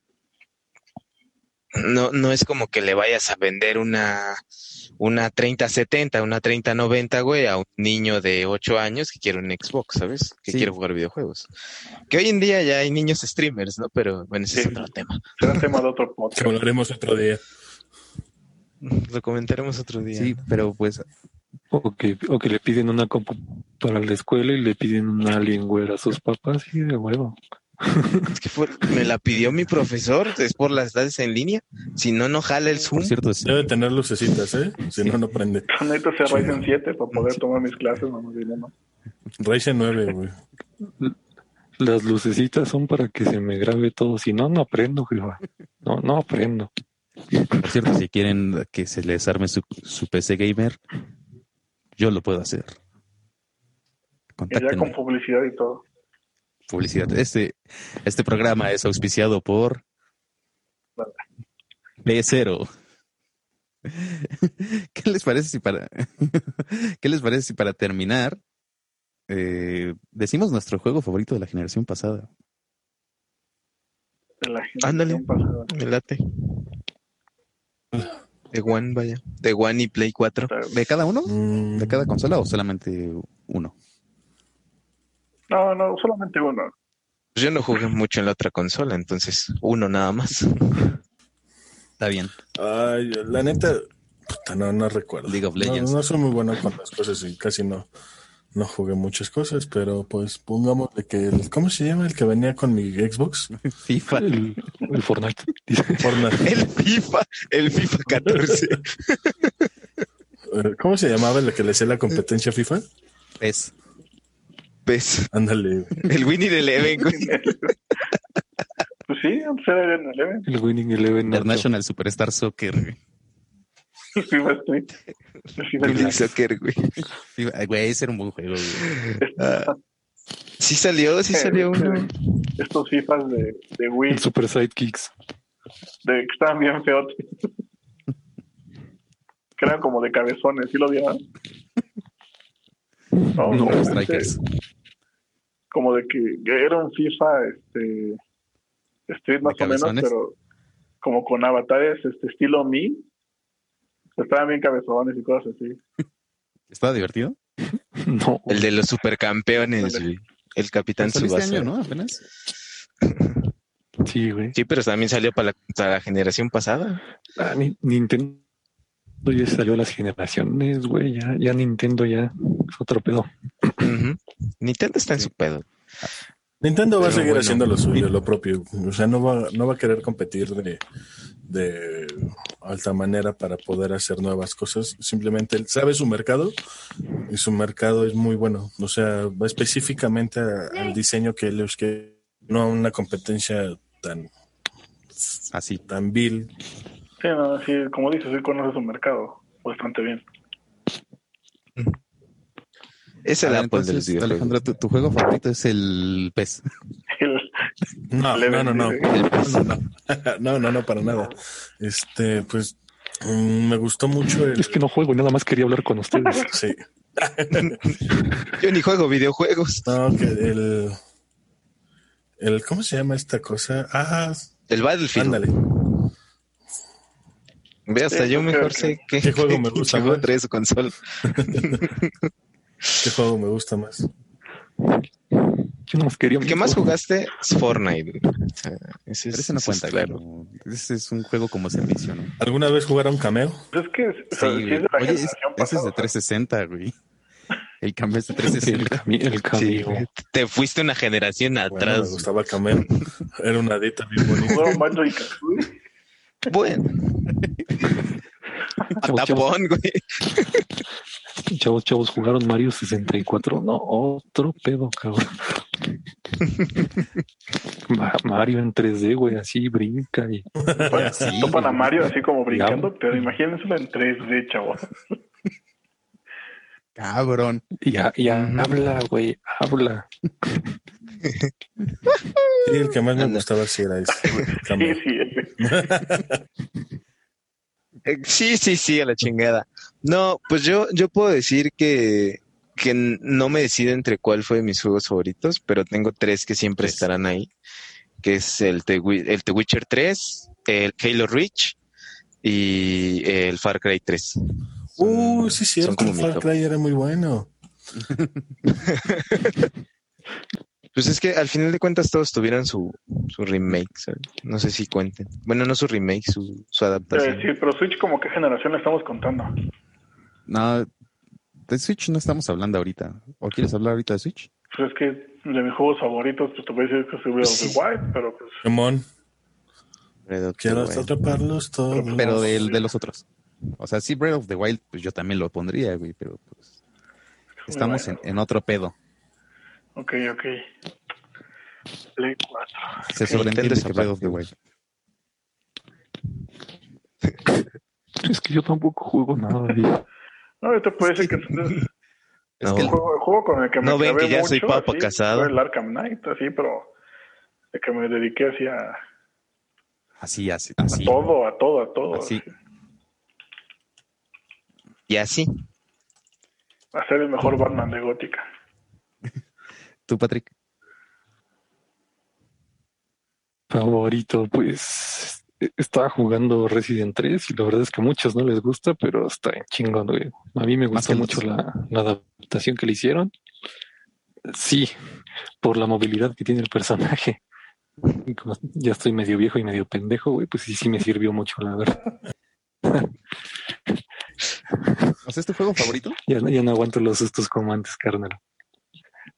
no, no es como que le vayas a vender una, una 3070, una 3090, güey, a un niño de 8 años que quiere un Xbox, ¿sabes? Que Sí. quiere jugar videojuegos. Que hoy en día ya hay niños streamers, ¿no? Pero bueno, ese Sí. es otro tema. Será tema de otro Que podcast. hablaremos otro día. Lo comentaremos otro día. Sí, pero pues, O que, o que le piden una compu para la escuela y le piden una Alienware a sus papás y de huevo. Es que fue- me la pidió mi profesor, es por las clases en línea. Si no, no jala el Zoom. por cierto, Debe tener lucecitas, ¿eh? Si no, no prende. Necesito ser Ryzen 7 para poder tomar mis clases, mamá, no. Ryzen 9, güey. Las lucecitas son para que se me grabe todo. Si no, no aprendo, jefa. No, no aprendo. por cierto, si quieren que se les arme su, su PC gamer, yo lo puedo hacer. Y ya con publicidad y todo. Publicidad. Este, este programa es auspiciado por B0. ¿Qué les parece si para qué les parece si para terminar eh, decimos nuestro juego favorito de la generación pasada? La Ándale. pasada. Me late. De One, vaya. De One y Play 4. ¿De cada uno? Mm, ¿De cada consola o solamente uno? No, no, solamente uno. Pues yo no jugué mucho en la otra consola, entonces uno nada más. Está bien. Ay, la neta, puta, no, no recuerdo. League of No, Legends. No, soy muy bueno con las cosas y casi no, no jugué muchas cosas, pero pues pongamos de que el, ¿cómo se llama el que venía con mi Xbox? FIFA. El, el Fortnite. Fortnite. El FIFA, el FIFA 14. Eh, ¿Cómo se llamaba el que le hacía la competencia a FIFA? Es. Pues, Ándale. el Winnie de Eleven, güey. Pues sí, antes era en Eleven. el Winning Eleven. International Superstar Soccer. FIFA Street. El FIFA Winning. Soccer, güey. Güey, ese era un buen juego. güey. Ah, sí salió, sí salió uno. Estos FIFAs de, de Wii, El Super Sidekicks. de, que estaban bien feos. que eran como de cabezones, ¿sí lo vieron? No, No, Strikers. Como de que, era un FIFA este Street más ¿De o menos, pero como con avatares este estilo Mi. Estaban bien cabezones y cosas así. ¿Estaba divertido? No. El de los supercampeones, güey. El Capitán este Subasa. año, ¿no? Apenas. Sí, güey. Sí, pero también salió para la, para la generación pasada. Ah, Ni- Nintendo ya salió las generaciones, güey. Ya, ya Nintendo ya es otro pedo. Nintendo está en su pedo. Nintendo va a seguir bueno. haciendo lo suyo, lo propio. O sea, no va, no va a querer competir de, de alta manera para poder hacer nuevas cosas. Simplemente él sabe su mercado y su mercado es muy bueno. O sea, va específicamente a- al diseño que ellos quieren, no a una competencia tan Así. tan vil. Sí, no, sí, como dices, sí conoces su mercado bastante bien. Es el A ver, Apple de los entonces. Alejandro, tu, tu juego favorito es el pez. El- No, no, no, no. No, no, no, no, no, para nada. Este, pues mm, me gustó mucho el. Es que no juego, nada más quería hablar con ustedes. Sí. Yo ni juego videojuegos. No, que el. El, ¿cómo se llama esta cosa? Ah, El Battlefield. ándale. Ve, hasta Sí, yo mejor sé qué, ¿Qué juego me gusta más? trae su consola. ¿Qué juego me gusta más? Yo no más quería. El que más jugaste es Fortnite. O sea, ese es, ese no ese es cuenta, claro. como- ese es un juego como servicio, ¿no? ¿Alguna vez jugaron cameo? Pues es que o Sí, sea, sí es de la Oye, es- generación ese es de o sea, 360, güey. El cambio es de El, 360. cami- el Sí, camino. güey. Te fuiste una generación Bueno, me atrás. gustaba cameo. Era una dita bien bonita. Bueno, Chavos, chavos, tapón, güey. chavos, chavos, jugaron Mario 64. No, otro pedo, cabrón. Ma- Mario en 3D, güey, así brinca y Bueno, Sí, topan a. Mario así como brincando, Ya. pero imagínenselo en 3D, chavos. Cabrón. y, ha- y ha- Ujú. habla, güey, habla. Sí, el que más me gustaba sí era ese. Sí, sí. Eh, Sí, sí, sí, a la chingada. No, pues yo, yo puedo decir que, que no me decido entre cuál fue de mis juegos favoritos, pero tengo tres que siempre estarán ahí, que es el The, Wi- el The Witcher 3, el Halo Reach y el Far Cry 3. Uh, sí, cierto. Far. Cry era muy bueno. Pues es que al final de cuentas todos tuvieron su, su remake, ¿sabes? No sé si cuenten. Bueno, no su remake, su, su Eh, adaptación. sí, pero Switch, como qué generación le estamos contando? No, de Switch no estamos hablando ahorita. ¿O quieres hablar ahorita de Switch? Pues es que de mis juegos favoritos, pues te voy a decir que of Sí. the Wild, pero pues Dead quiero Wild. atraparlos todos. Pero del- de los otros. O sea, sí, Breath of the Wild, pues yo también lo pondría, güey, pero pues estamos en, en otro pedo. Ok, ok. Play 4. Se sobreentiende que Breath of the Wild. Es que yo tampoco juego nada. y- No, yo te puedo decir que entonces, Es No. que el, el- juego, el juego con el que me No ven que ya mucho, soy papa así, casado. el Arkham Knight, así, pero de que me dediqué así a, así, así, a así. todo, a todo, a todo. Así. Y así. A ser el mejor Batman de Gótica. ¿Tú, Patrick? Favorito, pues eh, estaba jugando Resident 3 y la verdad es que a muchos no les gusta, pero está en chingón, güey. A mí me gustó mucho la, la adaptación que le hicieron. Sí, por la movilidad que tiene el personaje. Y como ya estoy medio viejo y medio pendejo, güey, pues sí, sí me sirvió mucho, la verdad. ¿O sea, es tu juego favorito? Ya, no- ya no aguanto los sustos como antes, carnal.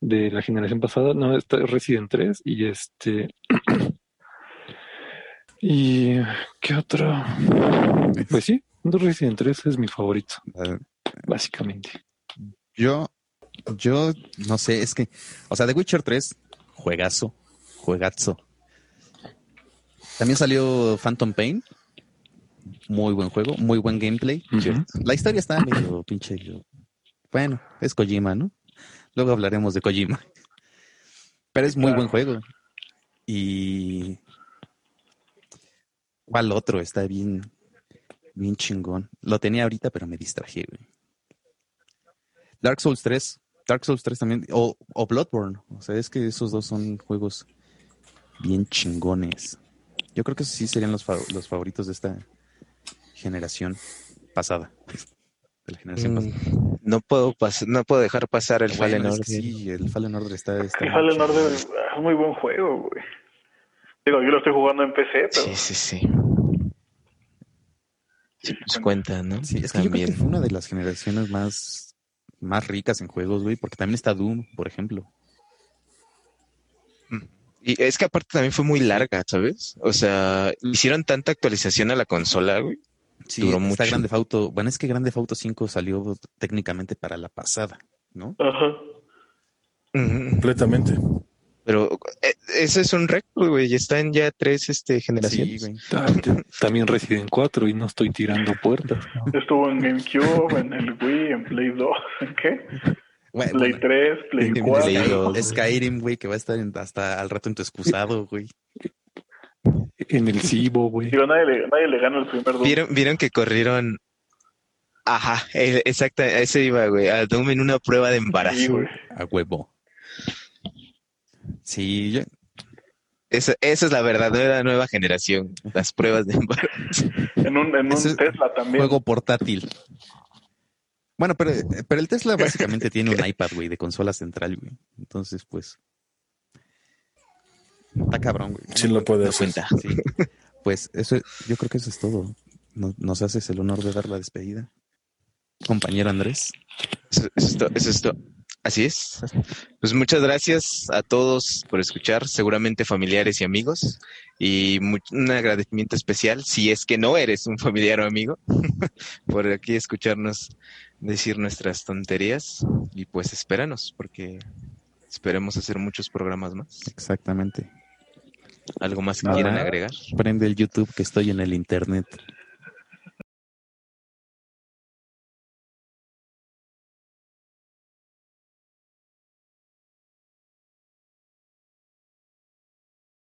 De la generación pasada, no, está Resident 3 y este. ¿Y qué otro? Pues sí, Resident 3 es mi favorito, Ah, básicamente. Yo, yo no sé, es que, o sea, The Witcher 3, juegazo, juegazo. También salió Phantom Pain, muy buen juego, muy buen gameplay. La historia está medio pinche. Bueno, es Kojima, ¿no? Luego hablaremos de Kojima. Pero es muy Claro. buen juego. Y. ¿Cuál otro? Está bien, bien chingón. Lo tenía ahorita, pero me distraje, güey. Dark Souls 3. Dark Souls 3 también. O, o Bloodborne. O sea, es que esos dos son juegos bien chingones. Yo creo que esos sí serían los, los favoritos de esta generación pasada. De la generación pasada. Mm, No puedo pas- no puedo dejar pasar el Fallen Bueno, Order. sí, el Fallen Order está. está El Fallen muy Order es muy buen juego, güey. Digo, yo lo estoy jugando en PC, pero Sí, sí, sí. Sí, pues cuenta, ¿no? Sí, es que yo creo que También. fue una de las generaciones más, más ricas en juegos, güey, porque también está Doom, por ejemplo. Y es que aparte también fue muy larga, ¿sabes? O sea, hicieron tanta actualización a la consola, güey. Sí, Duró está mucho. Grande Auto. Bueno, es que Grande Auto 5 salió técnicamente para la pasada, ¿no? ajá. Completamente. Pero eh, eso es un récord, güey. Ya están ya tres este, generaciones. Sí, güey. También Resident 4 y no estoy tirando puertas. ¿no? Estuvo en GameCube, en el Wii, en Play 2, ¿en qué? Bueno, Play bueno, 3, Play en 4. Play Sky- dos, güey. Skyrim, güey, que va a estar en- hasta al rato en tu excusado, güey. En el Cibo, güey. Digo, nadie le, nadie le gana el primer Doom. ¿Vieron, vieron que corrieron. Ajá, exacto, a eso iba, güey. A Doom en una prueba de embarazo. Sí, güey. A huevo. Sí, yo, Esa, esa es la verdadera nueva generación, las pruebas de embarazo. En un, en un Ese- Tesla también. juego portátil. Bueno, pero, pero el Tesla básicamente tiene un iPad, güey, de consola central, güey. Entonces, pues. Está cabrón, güey. Sí lo puede No hacer. cuenta. Sí. Pues eso, yo creo que eso es todo. No- Nos haces el honor de dar la despedida. Compañero Andrés. Eso, eso es to- eso es to- Así es. Pues muchas gracias a todos por escuchar, seguramente familiares y amigos. Y mu- un agradecimiento especial, si es que no eres un familiar o amigo, por aquí escucharnos decir nuestras tonterías. Y pues espéranos, porque esperemos hacer muchos programas más. Exactamente. ¿Algo más que Nada. quieran agregar? Prende el YouTube que estoy en el internet.